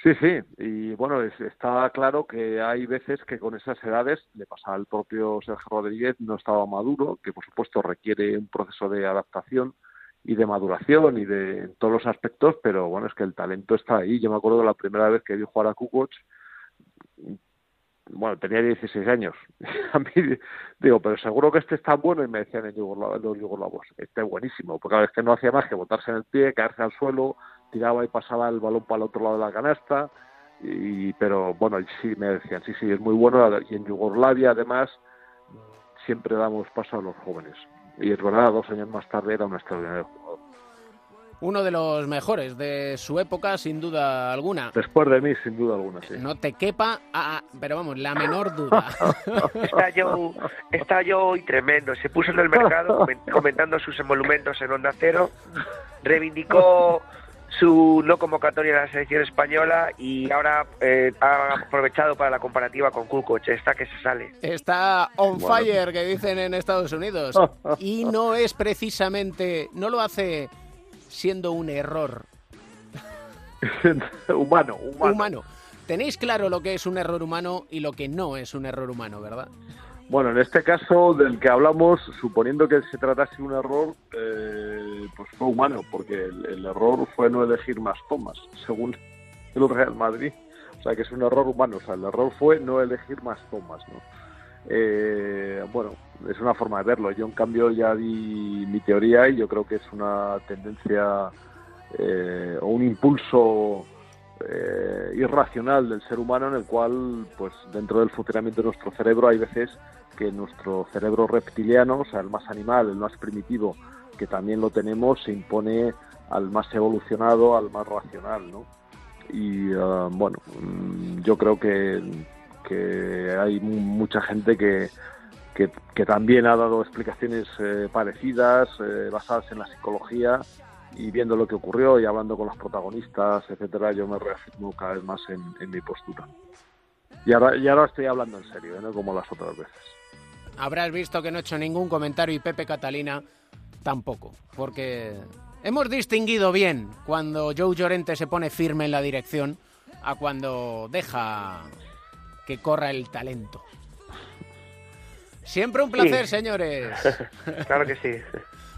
Sí, sí, y bueno, es- está claro que hay veces que con esas edades, le pasa al propio Sergio Rodríguez, no estaba maduro, que por supuesto requiere un proceso de adaptación y de maduración y de en todos los aspectos, pero bueno, es que el talento está ahí. Yo me acuerdo de la primera vez que vi jugar a Kukoc, bueno, tenía 16 años. A mí, digo, pero seguro que este está bueno. Y me decían en Yugoslavia, los yugoslavos, este es buenísimo. Porque a veces que no hacía más que botarse en el pie, caerse al suelo, tiraba y pasaba el balón para el otro lado de la canasta. Y, pero bueno, sí, me decían, sí, sí, es muy bueno. Y en Yugoslavia, además, siempre damos paso a los jóvenes. Y es verdad, dos años más tarde era un extraordinario jugador. Uno de los mejores de su época, sin duda alguna. Después de mí, sin duda alguna, sí. No te quepa, ah, ah, pero vamos, la menor duda. Está yo, está yo hoy tremendo. Se puso en el mercado comen- comentando sus emolumentos en Onda Cero, reivindicó su no convocatoria a la selección española y ahora eh, ha aprovechado para la comparativa con Kukoc. Está que se sale. Está on Bueno. fire, que dicen en Estados Unidos. Y no es precisamente, no lo hace siendo un error humano, humano. humano. Tenéis claro lo que es un error humano y lo que no es un error humano, ¿verdad? Bueno, en este caso del que hablamos, suponiendo que se tratase de un error, eh, pues fue humano, porque el, error fue no elegir más tomas, según el Real Madrid. O sea, que es un error humano. O sea, el error fue no elegir más tomas, ¿no? Eh, bueno, es una forma de verlo. Yo, en cambio, ya di mi teoría y yo creo que es una tendencia eh, o un impulso eh, irracional del ser humano en el cual, pues dentro del funcionamiento de nuestro cerebro hay veces que nuestro cerebro reptiliano, o sea, el más animal, el más primitivo, que también lo tenemos, se impone al más evolucionado, al más racional, ¿no? Y ah, bueno, mm, yo creo que, hay mu- mucha gente que, que, que también ha dado explicaciones eh, parecidas, eh, basadas en la psicología, y viendo lo que ocurrió y hablando con los protagonistas, etcétera, yo me reafirmo cada vez más en, en mi postura. Y ahora, y ahora estoy hablando en serio, ¿eh? no como las otras veces. Habrás visto que no he hecho ningún comentario y Pepe Catalina tampoco, porque hemos distinguido bien cuando Joe Llorente se pone firme en la dirección a cuando deja que corra el talento. Siempre un placer, Sí. señores. Claro que sí.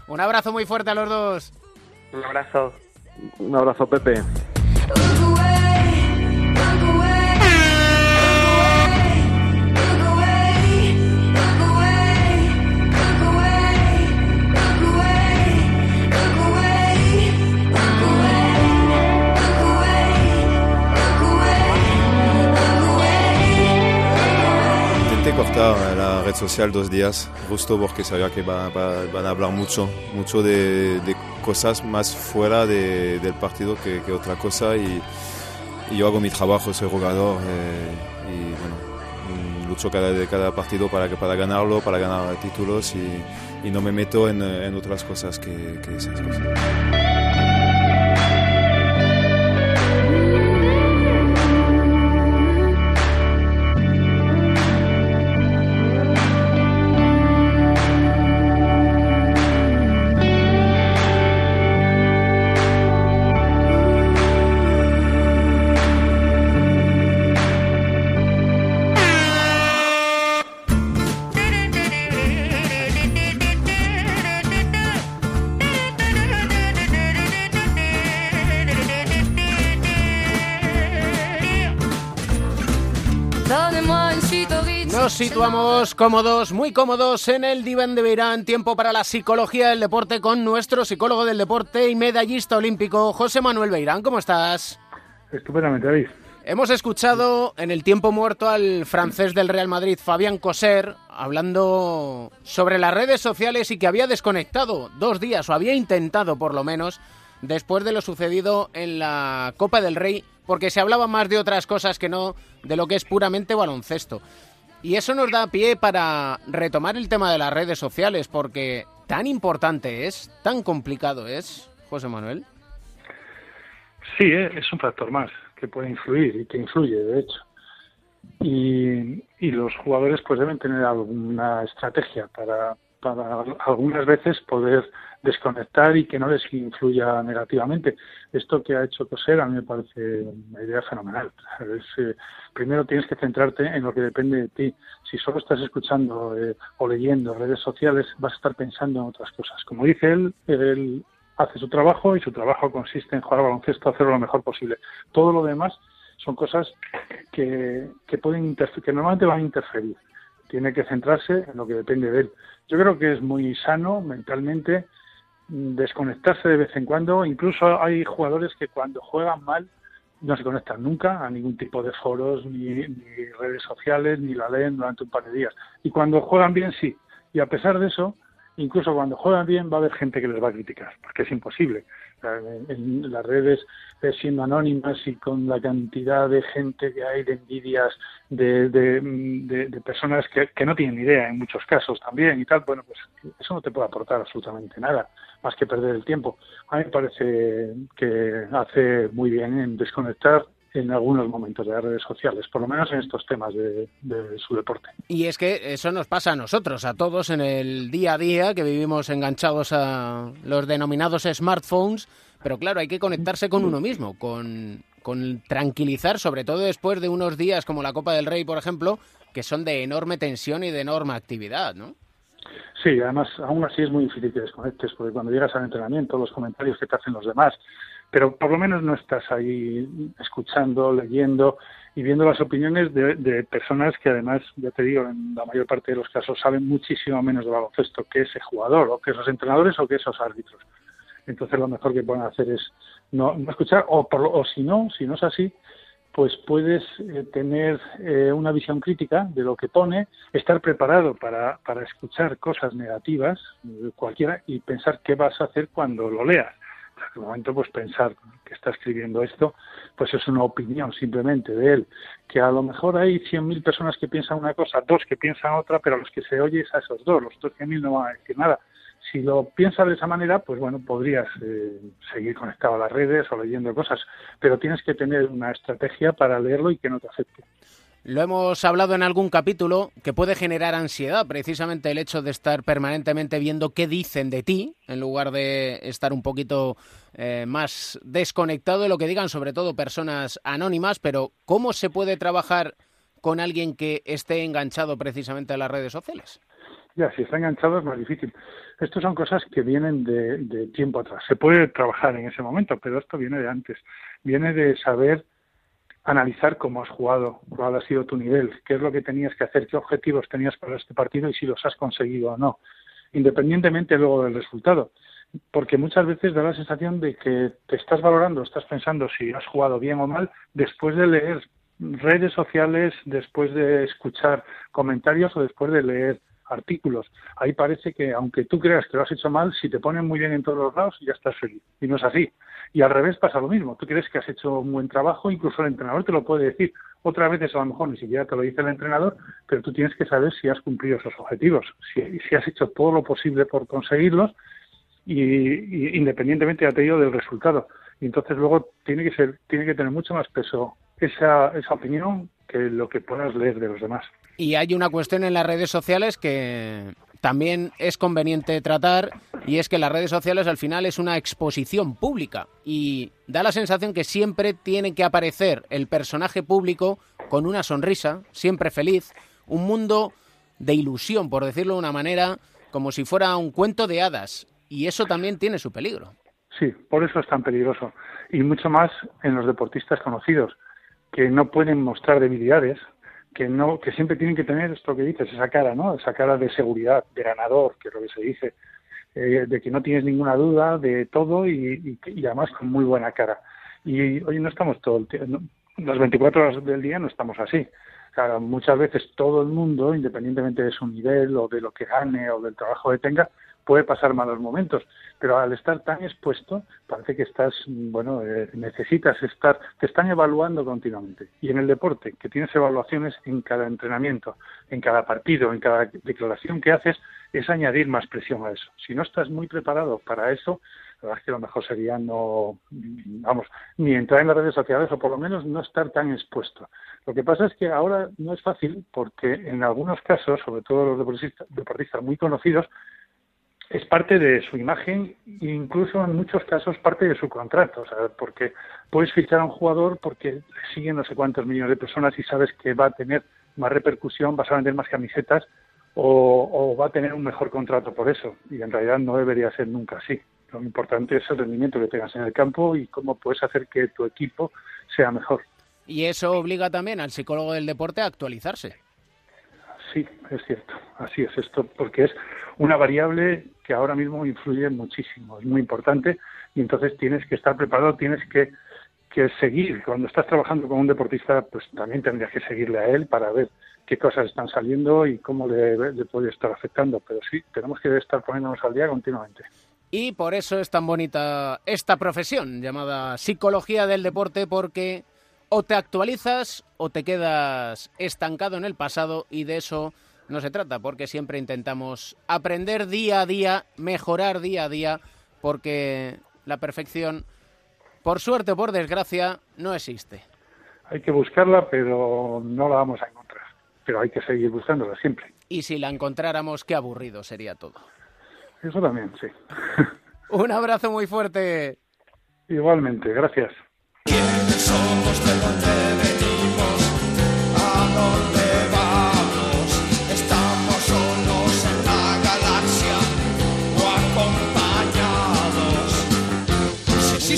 Un abrazo muy fuerte a los dos. Un abrazo. Un abrazo, Pepe. La red social dos días, justo porque sabía que va- va- van a hablar mucho, mucho de, de cosas más fuera de- del partido que, que otra cosa y, y yo hago mi trabajo, soy jugador eh, y bueno, lucho cada, cada partido para, para ganarlo, para ganar títulos y, y no me meto en, en otras cosas que, que esas cosas. Situamos cómodos, muy cómodos en el diván de Beirán. Tiempo para la psicología del deporte con nuestro psicólogo del deporte y medallista olímpico, José Manuel Beirán. ¿Cómo estás? Estupendamente, David. Hemos escuchado en el tiempo muerto al francés del Real Madrid, Fabián Coser, hablando sobre las redes sociales y que había desconectado dos días, o había intentado por lo menos, después de lo sucedido en la Copa del Rey, porque se hablaba más de otras cosas que no de lo que es puramente baloncesto. Y eso nos da pie para retomar el tema de las redes sociales, porque tan importante es, tan complicado es, José Manuel. Sí, eh, es un factor más que puede influir y que influye, de hecho. Y, y los jugadores pues deben tener alguna estrategia para, para algunas veces poder desconectar y que no les influya negativamente. Esto que ha hecho Coser a mí me parece una idea fenomenal. Eh, primero tienes que centrarte en lo que depende de ti. Si solo estás escuchando eh, o leyendo redes sociales, vas a estar pensando en otras cosas. Como dice él, él hace su trabajo y su trabajo consiste en jugar baloncesto, hacerlo lo mejor posible. Todo lo demás son cosas que, que pueden que normalmente van a interferir. Tiene que centrarse en lo que depende de él. Yo creo que es muy sano mentalmente desconectarse de vez en cuando. Incluso hay jugadores que cuando juegan mal no se conectan nunca a ningún tipo de foros, ni, redes sociales, ni la leen durante un par de días. Y cuando juegan bien, sí. Y a pesar de eso, incluso cuando juegan bien va a haber gente que les va a criticar, porque es imposible. En las redes siendo anónimas y con la cantidad de gente que hay, de envidias, de, de, personas que, que, no tienen idea en muchos casos también y tal, bueno, pues eso no te puede aportar absolutamente nada, más que perder el tiempo. A mí me parece que hace muy bien en desconectar en algunos momentos de las redes sociales, por lo menos en estos temas de, de, su deporte. Y es que eso nos pasa a nosotros, a todos en el día a día, que vivimos enganchados a los denominados smartphones, pero claro, hay que conectarse con uno mismo, con, con tranquilizar, sobre todo después de unos días como la Copa del Rey, por ejemplo, que son de enorme tensión y de enorme actividad, ¿no? Sí, además, aún así es muy difícil que desconectes, porque cuando llegas al entrenamiento, los comentarios que te hacen los demás, pero por lo menos no estás ahí escuchando, leyendo y viendo las opiniones de, personas que además, ya te digo, en la mayor parte de los casos saben muchísimo menos de baloncesto que ese jugador, o que esos entrenadores, o que esos árbitros. Entonces lo mejor que pueden hacer es no, escuchar, o, o si no, si no es así, pues puedes eh, tener eh, una visión crítica de lo que pone, estar preparado para, para escuchar cosas negativas, eh, cualquiera, y pensar qué vas a hacer cuando lo leas. En aquel momento, pues pensar que está escribiendo esto, pues es una opinión simplemente de él, que a lo mejor hay 100.000 personas que piensan una cosa, dos que piensan otra, pero los que se oye es a esos dos, los otros 100.000 no van a decir nada si lo piensas de esa manera, pues bueno, podrías eh, seguir conectado a las redes o leyendo cosas, pero tienes que tener una estrategia para leerlo y que no te afecte. Lo hemos hablado en algún capítulo que puede generar ansiedad, precisamente el hecho de estar permanentemente viendo qué dicen de ti, en lugar de estar un poquito eh, más desconectado de lo que digan, sobre todo personas anónimas, pero ¿cómo se puede trabajar con alguien que esté enganchado precisamente a las redes sociales? Ya, si está enganchado es más difícil. Estas son cosas que vienen de, tiempo atrás. Se puede trabajar en ese momento, pero esto viene de antes. Viene de saber analizar cómo has jugado, cuál ha sido tu nivel, qué es lo que tenías que hacer, qué objetivos tenías para este partido y si los has conseguido o no, independientemente luego del resultado. Porque muchas veces da la sensación de que te estás valorando, estás pensando si has jugado bien o mal después de leer redes sociales, después de escuchar comentarios o después de leer artículos. Ahí parece que aunque tú creas que lo has hecho mal, si te ponen muy bien en todos los lados, ya estás feliz. Y no es así. Y al revés pasa lo mismo. Tú crees que has hecho un buen trabajo, incluso el entrenador te lo puede decir. Otras veces a lo mejor ni siquiera te lo dice el entrenador, pero tú tienes que saber si has cumplido esos objetivos, si, si has hecho todo lo posible por conseguirlos y, independientemente, ya te digo, del resultado. Y entonces luego tiene que ser, tiene que tener mucho más peso esa, esa opinión que lo que puedas leer de los demás. Y hay una cuestión en las redes sociales que también es conveniente tratar y es que las redes sociales al final es una exposición pública y da la sensación que siempre tiene que aparecer el personaje público con una sonrisa, siempre feliz, un mundo de ilusión, por decirlo de una manera, como si fuera un cuento de hadas y eso también tiene su peligro. Sí, por eso es tan peligroso y mucho más en los deportistas conocidos que no pueden mostrar debilidades, que no que siempre tienen que tener esto que dices esa cara no esa cara de seguridad de ganador que es lo que se dice eh, de que no tienes ninguna duda de todo y, además con muy buena cara. Y hoy no estamos todo el tiempo las 24 horas del día no estamos así. Muchas veces todo el mundo independientemente de su nivel o de lo que gane o del trabajo que tenga puede pasar malos momentos, pero al estar tan expuesto, parece que estás, bueno, eh, necesitas estar, te están evaluando continuamente. Y en el deporte, que tienes evaluaciones en cada entrenamiento, en cada partido, en cada declaración que haces, es añadir más presión a eso. Si no estás muy preparado para eso, la verdad es que lo mejor sería no, vamos, ni entrar en las redes sociales o por lo menos no estar tan expuesto. Lo que pasa es que ahora no es fácil porque en algunos casos, sobre todo los deportistas, deportistas muy conocidos, es parte de su imagen incluso en muchos casos parte de su contrato, o sea, porque puedes fichar a un jugador porque siguen no sé cuántos millones de personas y sabes que va a tener más repercusión, vas a vender más camisetas o, o va a tener un mejor contrato por eso. Y en realidad no debería ser nunca así. Lo importante es el rendimiento que tengas en el campo y cómo puedes hacer que tu equipo sea mejor. Y eso obliga también al psicólogo del deporte a actualizarse. Sí, es cierto. Así es esto, porque es una variable que ahora mismo influye muchísimo, es muy importante y entonces tienes que estar preparado, tienes que, que seguir. Cuando estás trabajando con un deportista, pues también tendrías que seguirle a él para ver qué cosas están saliendo y cómo le, le puede estar afectando. Pero sí, tenemos que estar poniéndonos al día continuamente. Y por eso es tan bonita esta profesión llamada psicología del deporte, porque o te actualizas o te quedas estancado en el pasado y de eso no se trata, porque siempre intentamos aprender día a día, mejorar día a día, porque la perfección, por suerte o por desgracia, no existe. Hay que buscarla, pero no la vamos a encontrar. Pero hay que seguir buscándola siempre. Y si la encontráramos, qué aburrido sería todo. Eso también, sí. Un abrazo muy fuerte. Igualmente, gracias. Somos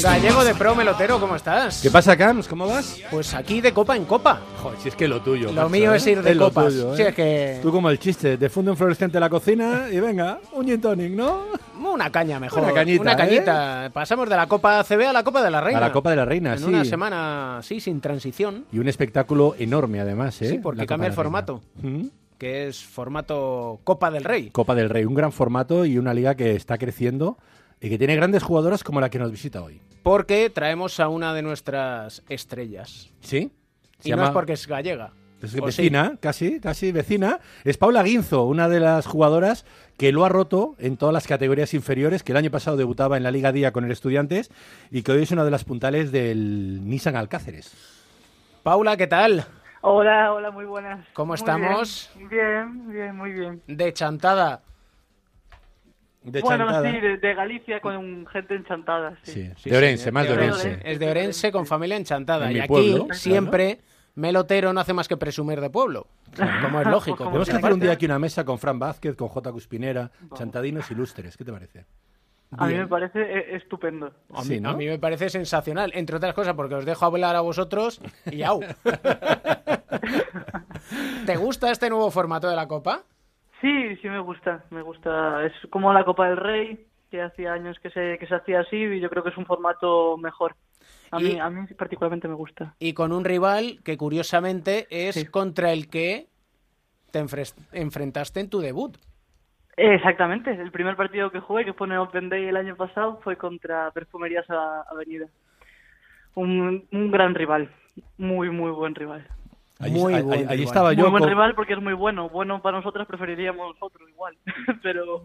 Gallego de pro melotero, ¿cómo estás? ¿Qué pasa, Cams? ¿Cómo vas? Pues aquí de copa en copa. Joder, si es que lo tuyo. Lo macho, mío ¿eh? es ir de lo copas. tuyo, ¿eh? Sí, es que- Tú como el chiste, de fondo un fluorescente en la cocina y venga, un gin tonic, ¿no? Una caña mejor. Una cañita, Una ¿eh? cañita. Pasamos de la Copa ACB a la Copa de la Reina. A la Copa de la Reina, en sí. una semana, sí, sin transición. Y un espectáculo enorme, además, ¿eh? Sí, porque cambia el formato. Ujú. Que es formato Copa del Rey. Copa del Rey, un gran formato y una liga que está creciendo y que tiene grandes jugadoras como la que nos visita hoy. Porque traemos a una de nuestras estrellas. ¿Sí? Se Y no es porque es gallega. Es vecina, casi, casi vecina. Es Paula Guinzo, una de las jugadoras que lo ha roto en todas las categorías inferiores, que el año pasado debutaba en la Liga Día con el Estudiantes y que hoy es una de las puntales del Nissan Alcáceres. Paula, ¿qué tal? Hola, hola, muy buenas. ¿Cómo Muy estamos? Bien, bien, bien, muy bien. De chantada. Bueno, sí, de, de Galicia con gente enchantada, sí. de Orense, más de Orense. Es de Orense con familia enchantada. En y mi aquí pueblo, siempre Melotero no hace más que presumir de pueblo. Como es lógico. Tenemos que hacer un día aquí una mesa con Fran Vázquez, con J. Cuspinera, chantadinos ilustres. ¿Qué te parece? A mí me parece eh, estupendo. A mí, Sí, ¿no? a mí me parece sensacional, entre otras cosas porque os dejo hablar a vosotros y au. ¿Te gusta este nuevo formato de la Copa? Sí, sí me gusta, me gusta. Es como la Copa del Rey, que hacía años que se, que se hacía así y yo creo que es un formato mejor. A, Y- mí, a mí particularmente me gusta. Y con un rival que curiosamente es contra el que te enfrentaste en tu debut. Exactamente, el primer partido que jugué, que fue en el Open Day el año pasado, fue contra Perfumerías Avenida. Un, un gran rival, muy, muy buen rival. Allí- Muy ahí- buen ahí- estaba yo Muy buen con- rival porque es muy bueno. Bueno para nosotros preferiríamos nosotros igual, pero,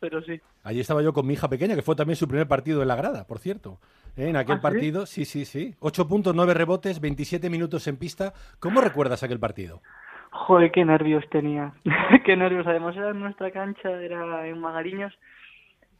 pero sí. Allí estaba yo con mi hija pequeña, que fue también su primer partido en la grada, por cierto. ¿Eh? En aquel ¿Ah, partido, sí, sí, sí. 8 puntos, 9 rebotes, 27 minutos en pista. ¿Cómo recuerdas aquel partido? Joder, qué nervios tenía. qué nervios. Además era en nuestra cancha, era en Magariños.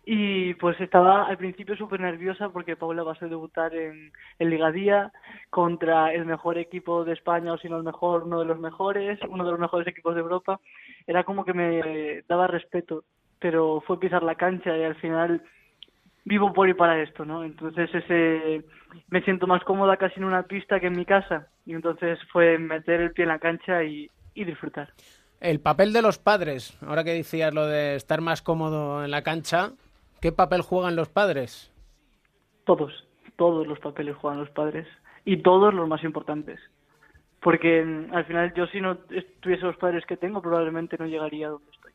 Y pues estaba al principio súper nerviosa porque Paula va a ser debutar en, en Ligadía contra el mejor equipo de España o si no el mejor, uno de los mejores, uno de los mejores equipos de Europa. Era como que me daba respeto, pero fue pisar la cancha y al final vivo por y para esto, ¿no? Entonces ese me siento más cómoda casi en una pista que en mi casa y entonces fue meter el pie en la cancha y, y disfrutar. El papel de los padres, ahora que decías lo de estar más cómodo en la cancha, ¿qué papel juegan los padres? Todos, todos los papeles juegan los padres y todos los más importantes. Porque mm, al final yo si no tuviese los padres que tengo probablemente no llegaría a donde estoy.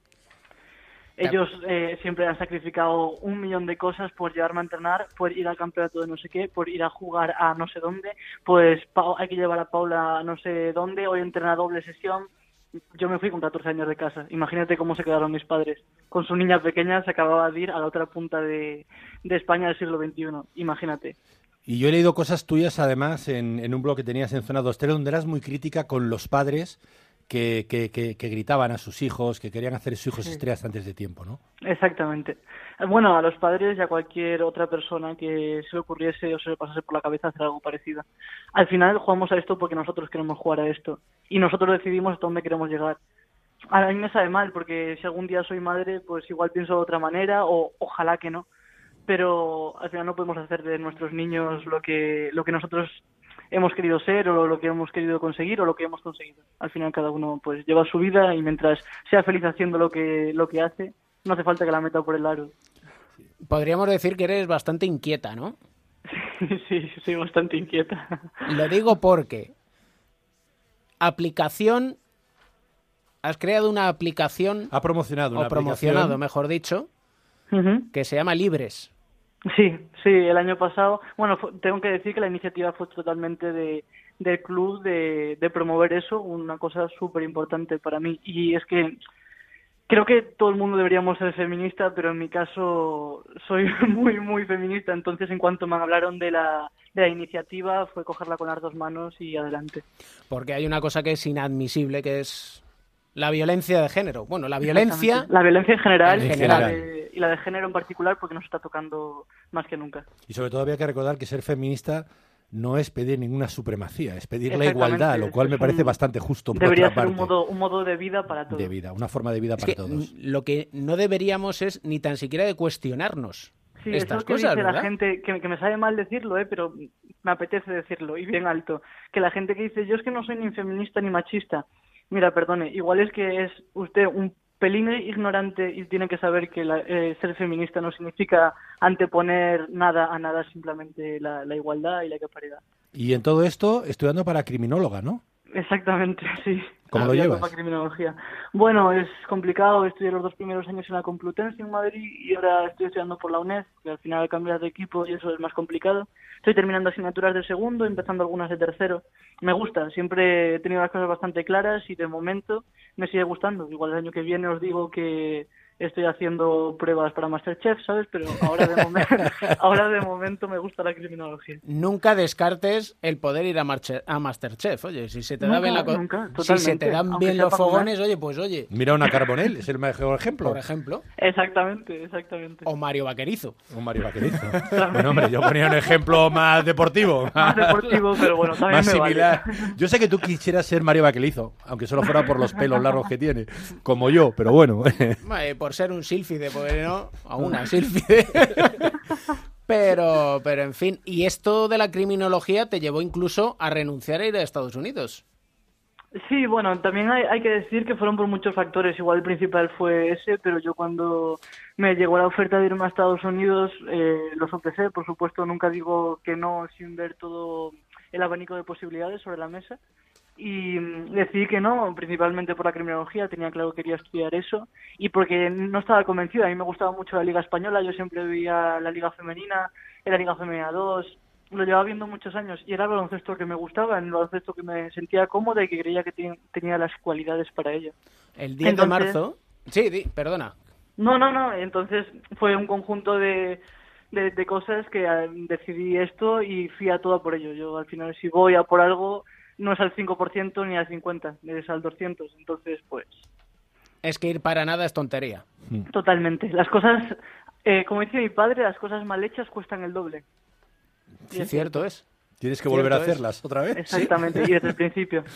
Ellos eh, siempre han sacrificado un millón de cosas por llevarme a entrenar, por ir al campeonato de no sé qué, por ir a jugar a no sé dónde, pues hay que llevar a Paula a no sé dónde, hoy entrena doble sesión. Yo me fui con 14 años de casa. Imagínate cómo se quedaron mis padres. Con su niña pequeña se acababa de ir a la otra punta de, de España del siglo XXI. Imagínate. Y yo he leído cosas tuyas, además, en, en un blog que tenías en Zona 2 donde eras muy crítica con los padres que, que, que, que gritaban a sus hijos, que querían hacer sus hijos estrellas antes de tiempo, ¿no? Exactamente. Bueno, a los padres y a cualquier otra persona que se le ocurriese o se le pasase por la cabeza hacer algo parecido. Al final jugamos a esto porque nosotros queremos jugar a esto y nosotros decidimos hasta dónde queremos llegar. A mí me sabe mal porque si algún día soy madre, pues igual pienso de otra manera o ojalá que no. Pero al final no podemos hacer de nuestros niños lo que lo que nosotros hemos querido ser o lo que hemos querido conseguir o lo que hemos conseguido. Al final cada uno pues lleva su vida y mientras sea feliz haciendo lo que lo que hace, no hace falta que la meta por el aro. Podríamos decir que eres bastante inquieta, ¿no? sí, soy bastante inquieta. Lo digo porque aplicación has creado una aplicación Ha promocionado una o promocionado, aplicación. mejor dicho, que se llama Libres. Sí, sí, el año pasado, bueno, tengo que decir que la iniciativa fue totalmente de, del club de, de promover eso, una cosa súper importante para mí. Y es que creo que todo el mundo deberíamos ser feminista, pero en mi caso soy muy, muy feminista. Entonces, en cuanto me hablaron de la, de la iniciativa, fue cogerla con las dos manos y adelante. Porque hay una cosa que es inadmisible, que es la violencia de género. Bueno, la violencia... La violencia en general, En y, general. La de, y la de género en particular, porque nos está tocando más que nunca. Y sobre todo había que recordar que ser feminista no es pedir ninguna supremacía, es pedir la igualdad, lo cual me parece un- bastante justo por Debería otra ser un parte. modo, un modo de vida para todos. de vida, una forma de vida Es para que todos. lo que no deberíamos es ni tan siquiera de cuestionarnos Sí, estas eso que cosas, dice ¿verdad? la gente, que, que me sabe mal decirlo, ¿eh? pero me apetece decirlo y bien alto, que la gente que dice yo es que no soy ni feminista ni machista, mira, perdone, igual es que es usted un pelín ignorante y tiene que saber que la- eh, ser feminista no significa anteponer nada a nada, simplemente la, la igualdad y la paridad. Y en todo esto, estudiando para criminóloga, ¿no? Exactamente, sí. ¿Cómo lo llevas? para criminología. Bueno, es complicado. Estudié los dos primeros años en la Complutense en Madrid y ahora estoy estudiando por la UNED, que al final al cambiar de equipo y eso es más complicado. Estoy terminando asignaturas de segundo, empezando algunas de tercero. Me gusta, siempre he tenido las cosas bastante claras y de momento me sigue gustando. Igual el año que viene os digo que estoy haciendo pruebas para Masterchef, ¿sabes? Pero ahora de, momen- ahora de momento me gusta la criminología. Nunca descartes el poder ir a, Marche- a Masterchef. Oye, si se te da Nunca, bien la co- nunca, si se te totalmente. dan Aunque bien los fogones, oye, pues oye. Mira una Carbonell, es el mejor ejemplo. Por ejemplo. Exactamente, exactamente. O Mario Vaquerizo. Un Mario Vaquerizo. bueno, hombre, yo ponía un ejemplo más deportivo. Más deportivo, pero bueno, también Más me vale. similar. Yo sé que tú quisieras ser Mario Vaquerizo, aunque solo fuera por los pelos largos que tiene, como yo, pero bueno. Eh, por ser un sílfide, porque no, a una sílfide. pero, pero en fin, y esto de la criminología te llevó incluso a renunciar a ir a Estados Unidos. Sí, bueno, también hay, que decir que fueron por muchos factores. Igual el principal fue ese, pero yo cuando me llegó la oferta de irme a Estados Unidos, eh, lo sopesé. Por supuesto, nunca digo que no sin ver todo el abanico de posibilidades sobre la mesa. Y decidí que no, principalmente por la criminología. Tenía claro que quería estudiar eso y porque no estaba convencida. A mí me gustaba mucho la Liga Española. Yo siempre veía la Liga Femenina, la Liga Femenina 2, lo llevaba viendo muchos años y era el baloncesto que me gustaba, el baloncesto que me sentía cómoda y que creía que ten- tenía las cualidades para ello. El 10 de marzo. Sí, di, perdona. No, no, no, entonces fue un conjunto de, de, de cosas que eh, decidí esto y fui a todo por ello. Yo al final si voy a por algo no es al 5% ni al 50%, es al 200%, entonces pues Es que ir para nada es tontería. totalmente. Las cosas, eh, como dice mi padre, las cosas mal hechas cuestan el doble. Sí, cierto es. Tienes que volver a es. hacerlas otra vez. Exactamente, y desde el principio.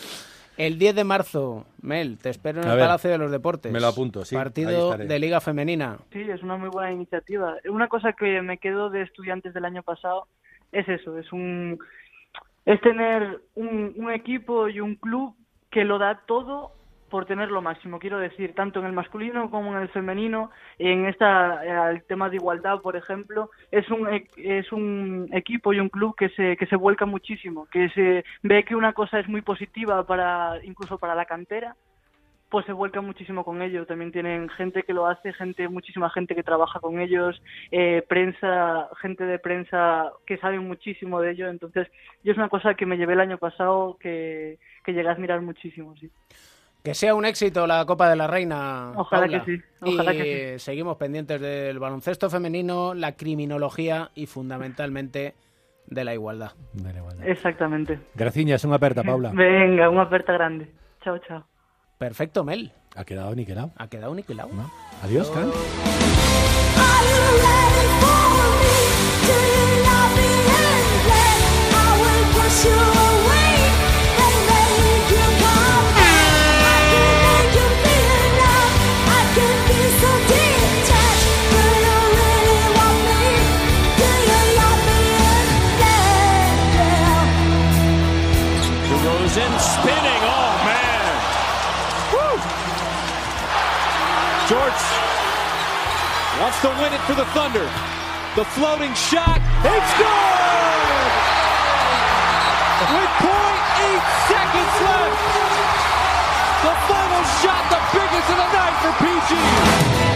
El 10 de marzo, Mel, te espero en A el ver, Palacio de los Deportes. me lo apunto, sí, Partido de Liga Femenina. Sí, es una muy buena iniciativa. Una cosa que me quedo de estudiantes del año pasado es eso, es un es tener un, un equipo y un club que lo da todo por tener lo máximo, quiero decir, tanto en el masculino como en el femenino, en esta eh, el tema de igualdad, por ejemplo, es un e- es un equipo y un club que se que se vuelca muchísimo, que se ve que una cosa es muy positiva para incluso para la cantera pues se vuelca muchísimo con ello. También tienen gente que lo hace, gente, muchísima gente que trabaja con ellos, eh, prensa, gente de prensa que sabe muchísimo de ello. Entonces, yo es una cosa que me llevé el año pasado que, que llegué a admirar muchísimo, sí. Que sea un éxito la Copa de la Reina. Ojalá Paula. que sí, ojalá y que seguimos pendientes del baloncesto femenino, la criminología y fundamentalmente de la igualdad. Exactamente. Graciñas, unha aperta, Paula. Venga, unha aperta grande. Chao, chao. Perfecto, Mel. Ha quedado niquelado. Ha quedado niquelado. Adiós, Can. Wants to win it for the Thunder. The floating shot. It's good! With 0.8 seconds left. The final shot, the biggest of the night for PG.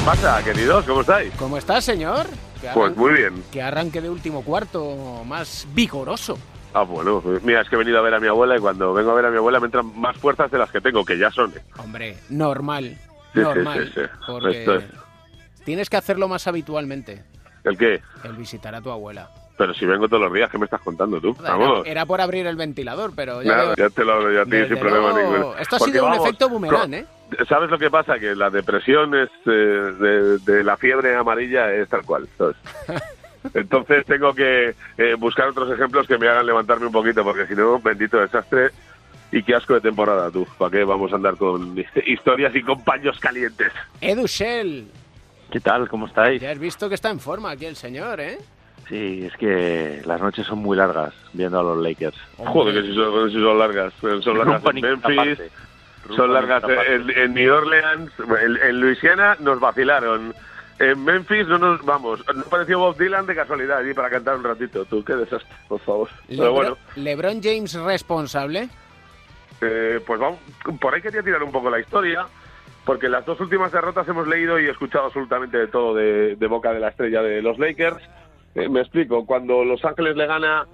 ¿Qué pasa, queridos? ¿Cómo estáis? ¿Cómo estás, señor? Pues muy bien. Que arranque de último cuarto más vigoroso. Ah, bueno, pues mira, es que he venido a ver a mi abuela y cuando vengo a ver a mi abuela me entran más fuerzas de las que tengo, que ya son. ¿eh? Hombre, normal. Sí, sí, normal. sí, sí. Porque Esto es- tienes que hacerlo más habitualmente, ¿El qué? el visitar a tu abuela. Pero si vengo todos los días, ¿qué me estás contando tú? Era, Vamos. era por abrir el ventilador, pero ya ya te lo abro yo a ti sin problema luego, ninguno. Esto ha Porque sido un vamos, efecto boomerang, ¿eh? ¿Sabes lo que pasa? Que la depresión es eh, de, de la fiebre amarilla es tal cual. ¿sabes? Entonces tengo que eh, buscar otros ejemplos que me hagan levantarme un poquito, porque si no, bendito desastre. Y qué asco de temporada, tú. ¿Para qué vamos a andar con historias y con paños calientes? Edu Shell, ¿Qué tal? ¿Cómo estáis? ya has visto que está en forma aquí el señor, ¿eh? Sí, es que las noches son muy largas viendo a los Lakers. Joder, que si son, si son largas. Son largas en Memphis, son largas en, en New Orleans, en, en Luisiana nos vacilaron. En Memphis no nos vamos. No pareció Bob Dylan de casualidad allí para cantar un ratito. Tú, qué desastre, por favor. Pero Lebron, bueno, LeBron James responsable. eh, pues vamos, por ahí quería tirar un poco la historia, porque las dos últimas derrotas hemos leído y escuchado absolutamente de todo de, de boca de la estrella de los Lakers. Eh, me explico, cuando Los Ángeles le gana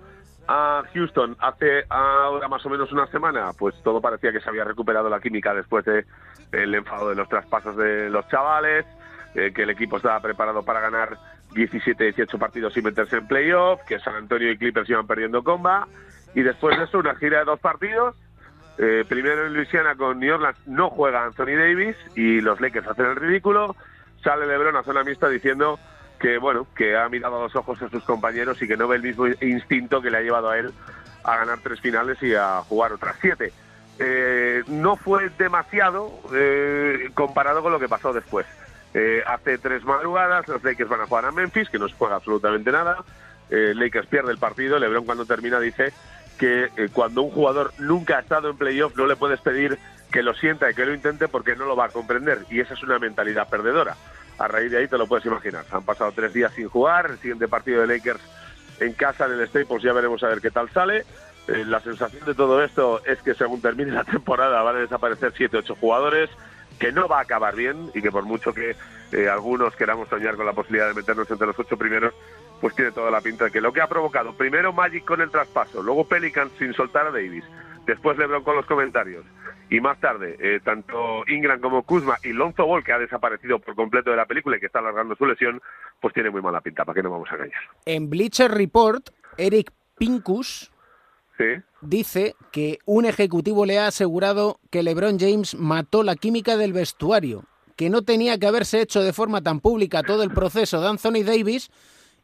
a Houston hace ahora más o menos una semana, pues todo parecía que se había recuperado la química después de el enfado de los traspasos de los chavales, eh, que el equipo estaba preparado para ganar 17-18 partidos y meterse en playoff, que San Antonio y Clippers iban perdiendo comba, y después de eso una gira de dos partidos, eh, primero en Luisiana con New Orleans no juega Anthony Davis y los Lakers hacen el ridículo, sale LeBron a zona mixta diciendo que bueno, que ha mirado a los ojos a sus compañeros y que no ve el mismo instinto que le ha llevado a él a ganar tres finales y a jugar otras siete. Eh, no fue demasiado eh, comparado con lo que pasó después. Eh, hace tres madrugadas los Lakers van a jugar a Memphis, que no se juega absolutamente nada. Eh, Lakers pierde el partido. LeBron cuando termina dice que eh, cuando un jugador nunca ha estado en playoff no le puedes pedir que lo sienta y que lo intente porque no lo va a comprender. Y esa es una mentalidad perdedora. A raíz de ahí te lo puedes imaginar. Han pasado tres días sin jugar. El siguiente partido de Lakers en casa en el Staples ya veremos a ver qué tal sale. Eh, la sensación de todo esto es que según termine la temporada van a desaparecer 7-8 jugadores, que no va a acabar bien y que por mucho que eh, algunos queramos soñar con la posibilidad de meternos entre los ocho primeros, pues tiene toda la pinta de que lo que ha provocado primero Magic con el traspaso, luego Pelicans sin soltar a Davis, después LeBron con los comentarios y más tarde eh, tanto Ingram como Kuzma y Lonzo Ball que ha desaparecido por completo de la película y que está alargando su lesión, pues tiene muy mala pinta, ¿para qué no vamos a engañar? En Bleacher Report, Eric Pincus Sí. dice que un ejecutivo le ha asegurado que LeBron James mató la química del vestuario, que no tenía que haberse hecho de forma tan pública todo el proceso de Anthony Davis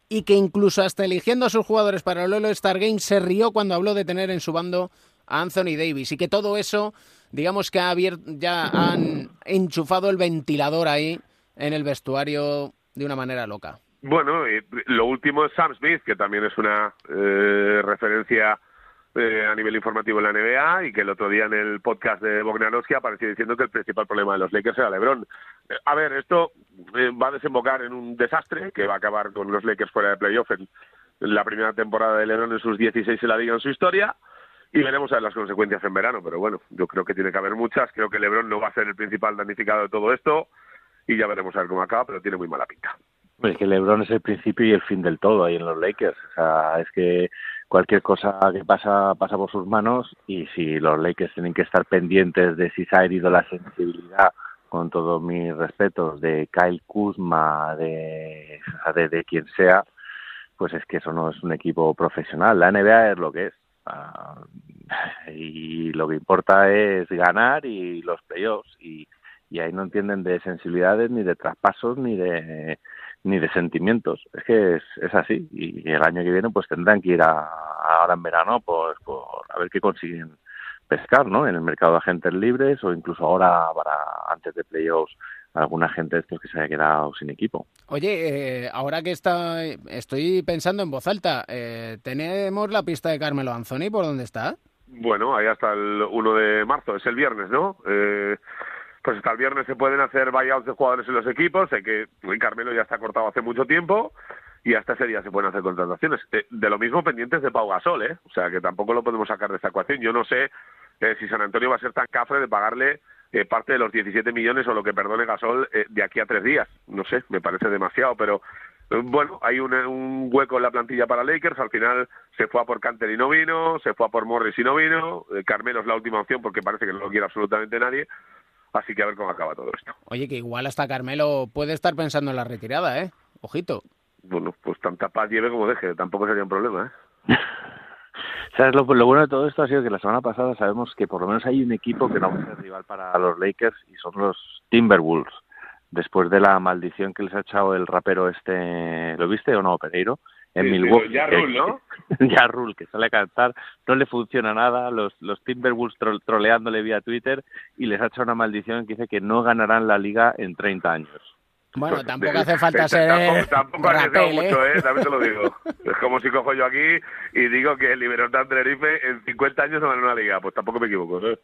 y que incluso hasta eligiendo a sus jugadores para el All-Star Game se rió cuando habló de tener en su bando a Anthony Davis y que todo eso, digamos que ha abier- ya han enchufado el ventilador ahí en el vestuario de una manera loca. Bueno, lo último es Sam Smith, que también es una eh, referencia eh, a nivel informativo en la NBA y que el otro día en el podcast de Bogdanovsky apareció diciendo que el principal problema de los Lakers era LeBron. Eh, a ver, esto eh, va a desembocar en un desastre que va a acabar con los Lakers fuera de playoff en la primera temporada de LeBron en sus 16 en la liga en su historia y veremos a ver las consecuencias en verano, pero bueno, yo creo que tiene que haber muchas, creo que LeBron no va a ser el principal damnificado de todo esto y ya veremos a ver cómo acaba, pero tiene muy mala pinta. Es que LeBron es el principio y el fin del todo ahí en los Lakers. O sea, es que cualquier cosa que pasa pasa por sus manos y si los Lakers tienen que estar pendientes de si se ha herido la sensibilidad, con todos mis respetos, de Kyle Kuzma, de, de quien sea, pues es que eso no es un equipo profesional. La NBA es lo que es. Ah, y lo que importa es ganar y los playoffs y, y ahí no entienden de sensibilidades ni de traspasos ni de ni de sentimientos. Es que es, es así y el año que viene pues tendrán que ir a, ahora en verano pues por a ver qué consiguen pescar no en el mercado de agentes libres o incluso ahora para antes de playoffs alguna gente de estos que se haya quedado sin equipo Oye, eh, ahora que está, estoy pensando en voz alta, eh, ¿tenemos la pista de Carmelo Anthony por dónde está? Bueno, ahí hasta el 1 de marzo, es el viernes, ¿no? Eh, pues hasta el viernes se pueden hacer buyouts de jugadores en los equipos, sé que Carmelo ya está cortado hace mucho tiempo y hasta ese día se pueden hacer contrataciones. Eh, de lo mismo pendientes de Pau Gasol, ¿eh? O sea, que tampoco lo podemos sacar de esta ecuación. Yo no sé eh, si San Antonio va a ser tan cafre de pagarle eh, parte de los 17 millones o lo que perdone Gasol eh, de aquí a tres días. No sé, me parece demasiado, pero eh, bueno, hay un, un hueco en la plantilla para Lakers. Al final se fue a por Canter y no vino, se fue a por Morris y no vino. Eh, Carmelo es la última opción porque parece que no lo quiere absolutamente nadie. Así que a ver cómo acaba todo esto. Oye, que igual hasta Carmelo puede estar pensando en la retirada, ¿eh? Ojito. Bueno, pues tanta paz lleve como deje, tampoco sería un problema, ¿eh? ¿Sabes? Lo, lo, bueno de todo esto ha sido que la semana pasada sabemos que por lo menos hay un equipo que no va a ser rival para los Lakers y son los Timberwolves. Después de la maldición que les ha echado el rapero este, ¿lo viste o no, Pereiro? En Sí, Milwaukee. ya Rule, ¿no? ya Rule, que sale a cantar, no le funciona nada, los, los Timberwolves tro- troleándole vía Twitter y les ha echado una maldición que dice que no ganarán la liga en 30 años. Bueno, tampoco hace falta ser tampoco, tampoco ha arriesgado rapel, ¿eh? mucho, ¿eh? También te lo digo. Es como si cojo yo aquí y digo que el Libertad Tenerife en 50 años no gana una liga. Pues tampoco me equivoco, ¿eh?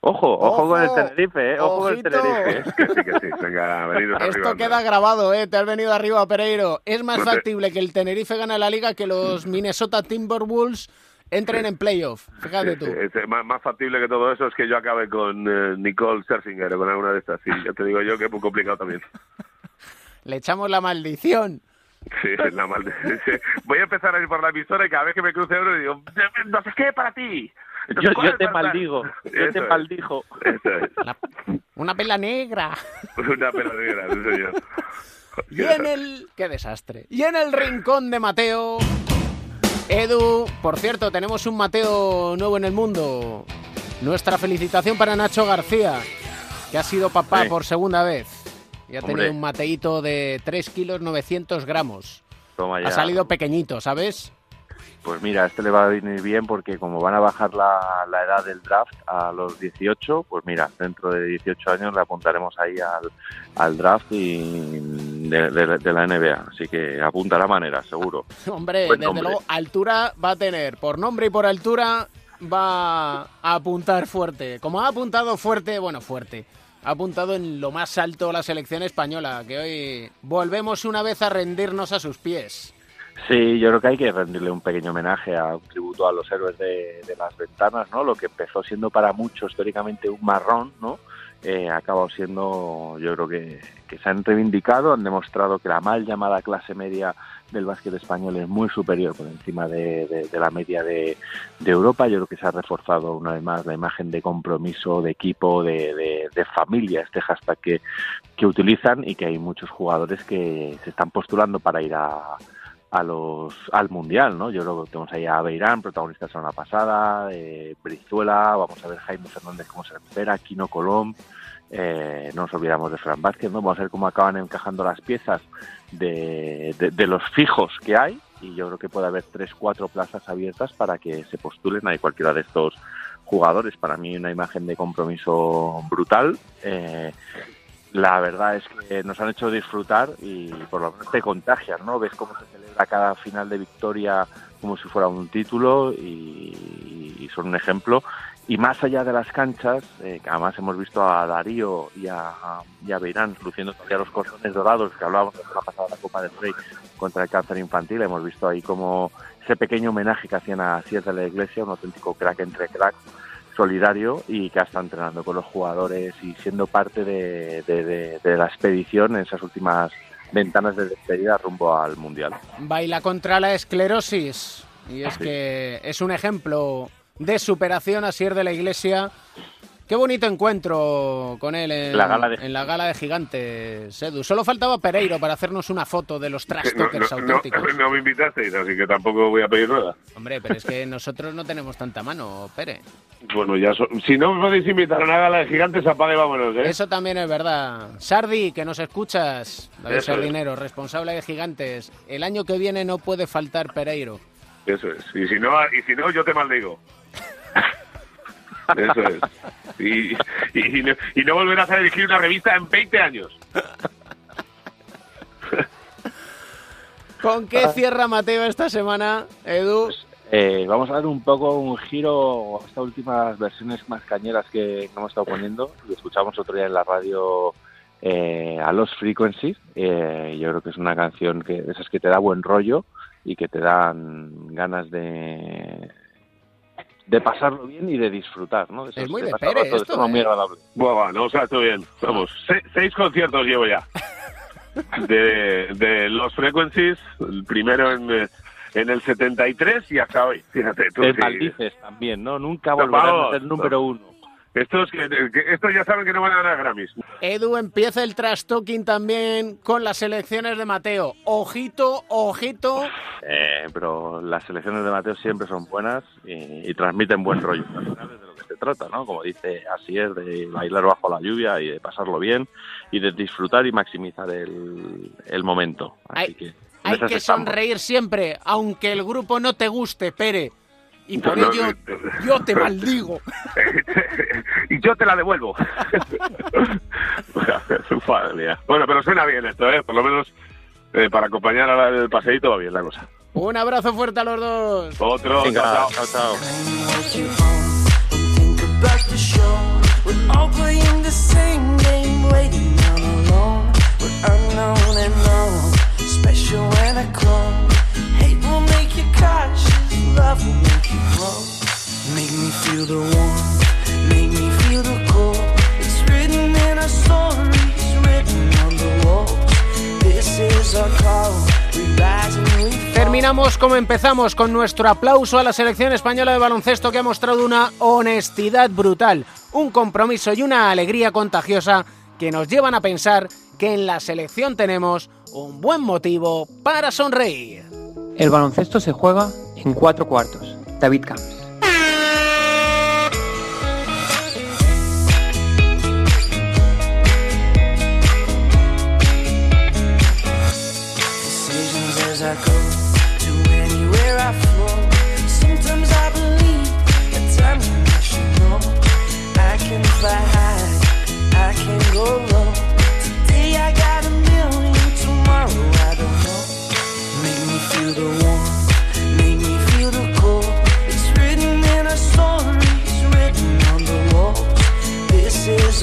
Ojo, ojo, con el Tenerife, ¿eh? Ojo con el. Tenerife. Que sí, que sí. Venga, venidos arriba. Esto anda. queda grabado, ¿eh? Te has venido arriba, Pereiro. Es más No te- factible que el Tenerife gane la liga que los Minnesota Timberwolves entren en playoff. Fíjate tú. Sí, sí, es más, más factible que todo eso es que yo acabe con eh, Nicole Scherzinger o con alguna de estas. Sí, ya te digo yo que es muy complicado también. Le echamos la maldición. Sí, es la sí. Voy a empezar a ir por la emisora y cada vez que me cruce uno digo, no sé qué para ti. No Yo, yo te maldigo, yo Eso te es. Eso es. Una pela negra. Una peladera, sí, señor. Y en el... ¡Qué desastre! Y en el rincón de Mateo... Edu, por cierto, tenemos un Mateo nuevo en el mundo. Nuestra felicitación para Nacho García, que ha sido papá Sí. por segunda vez. Y ha Hombre. tenido un mateíto de 3 kilos 900 gramos. Toma ya. Ha salido pequeñito, ¿sabes? Pues mira, este le va a venir bien porque como van a bajar la, la edad del draft a los 18, pues mira, dentro de 18 años le apuntaremos ahí al, al draft y de, de- de la NBA. Así que apunta la manera, seguro. Hombre, Buen desde nombre. luego, altura va a tener. Por nombre y por altura va a apuntar fuerte. Como ha apuntado fuerte, bueno, fuerte. Ha apuntado en lo más alto la selección española, que hoy volvemos una vez a rendirnos a sus pies. Sí, yo creo que hay que rendirle un pequeño homenaje, a un tributo a los héroes de, de las ventanas, ¿no? Lo que empezó siendo para muchos históricamente un marrón, ¿no? Eh, ha acabado siendo, yo creo que, que se han reivindicado, han demostrado que la mal llamada clase media del básquet español es muy superior por encima de, la media de, Europa. Yo creo que se ha reforzado una vez más la imagen de compromiso, de equipo, de familia, este hashtag que, que utilizan y que hay muchos jugadores que se están postulando para ir a, a los al mundial, ¿no? Yo creo que tenemos ahí a Beirán, protagonista la semana pasada, eh, Brizuela, vamos a ver Jaime Fernández cómo se recupera, Kino Colón, eh, no nos olvidamos de Fran Vázquez, ¿no? Vamos a ver cómo acaban encajando las piezas de, los fijos que hay y yo creo que puede haber tres, cuatro plazas abiertas para que se postulen a cualquiera de estos jugadores. Para mí una imagen de compromiso brutal. Eh, la verdad es que nos han hecho disfrutar y por lo menos te contagian, ¿no? Ves cómo se celebra cada final de victoria como si fuera un título y son un ejemplo. Y más allá de las canchas, eh, que además hemos visto a Darío y a, y a Beirán luciendo todavía los cordones dorados que hablábamos de la pasada la Copa del Rey contra el cáncer infantil. Hemos visto ahí como ese pequeño homenaje que hacían a Sier de la Iglesia, un auténtico crack entre crack solidario y que ha estado entrenando con los jugadores y siendo parte de, de- de- de la expedición en esas últimas ventanas de despedida rumbo al Mundial. Baila contra la esclerosis. Y es que es un ejemplo de superación a Sier de la Iglesia. Qué bonito encuentro con él en La gala de- en la gala de gigantes, Edu. Solo faltaba Pereiro para hacernos una foto de los trash No, talkers no, no, auténticos. no me invitasteis, así que tampoco voy a pedir nada. Hombre, pero es que nosotros no tenemos tanta mano, Pere. Bueno, ya so- si no me podéis invitar a una gala de gigantes, apague y vámonos, ¿eh? Eso también es verdad. Sardi, que nos escuchas, David Eso es. Sardinero, responsable de gigantes. El año que viene no puede faltar Pereiro. Eso es. Y si no, y si no yo te maldigo. Eso es. Y, y, y no, y no volverás a dirigir una revista en 20 años. ¿Con qué cierra Mateo esta semana, Edu? Eh, vamos a dar un poco un giro a estas últimas versiones más cañeras que hemos estado poniendo. Lo escuchamos otro día en la radio eh, a los Frequencies. Eh, yo creo que es una canción que de esas que te da buen rollo y que te dan ganas de de pasarlo bien y de disfrutar, ¿no? Es muy de de esto, forma muy ¿eh? agradable. Buah, va, no, o sea, estoy bien. Vamos, se- seis conciertos llevo ya. De, de los Frequencies, el primero en, en el 73 y hasta hoy. Fíjate, tú. Te sí. maldices también, ¿no? Nunca No, volverán a ser número uno. Estos, estos ya saben que no van a ganar Grammys. Edu empieza el trash talking también con las elecciones de Mateo. Ojito, ojito. Eh, pero las selecciones de Mateo siempre son buenas y, y transmiten buen rollo. Al final es de lo que se trata, ¿no? Como dice, así es, de bailar bajo la lluvia y de pasarlo bien y de disfrutar y maximizar el, el momento. Así Hay- que Hay que sonreír siempre, aunque el grupo no te guste, Pere. Y por No, ello no, yo te maldigo. y yo te la devuelvo. Bueno, pero suena bien esto, ¿eh? Por lo menos eh, para acompañar ahora el paseíto va bien la cosa. Un abrazo fuerte a los dos. Otro, Venga, chao, chao, chao. about love will make you grow. Make me feel the warmth, make me feel the cold. It's written in our stories, written on the walls. This is our call, we rise and we fall. Terminamos como empezamos con nuestro aplauso a la selección española de baloncesto que ha mostrado una honestidad brutal, un compromiso y una alegría contagiosa que nos llevan a pensar que en la selección tenemos un buen motivo para sonreír. El baloncesto se juega en cuatro cuartos. David Camps.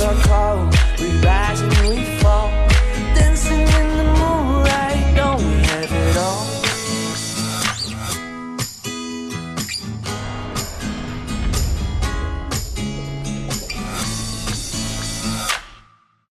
are cold.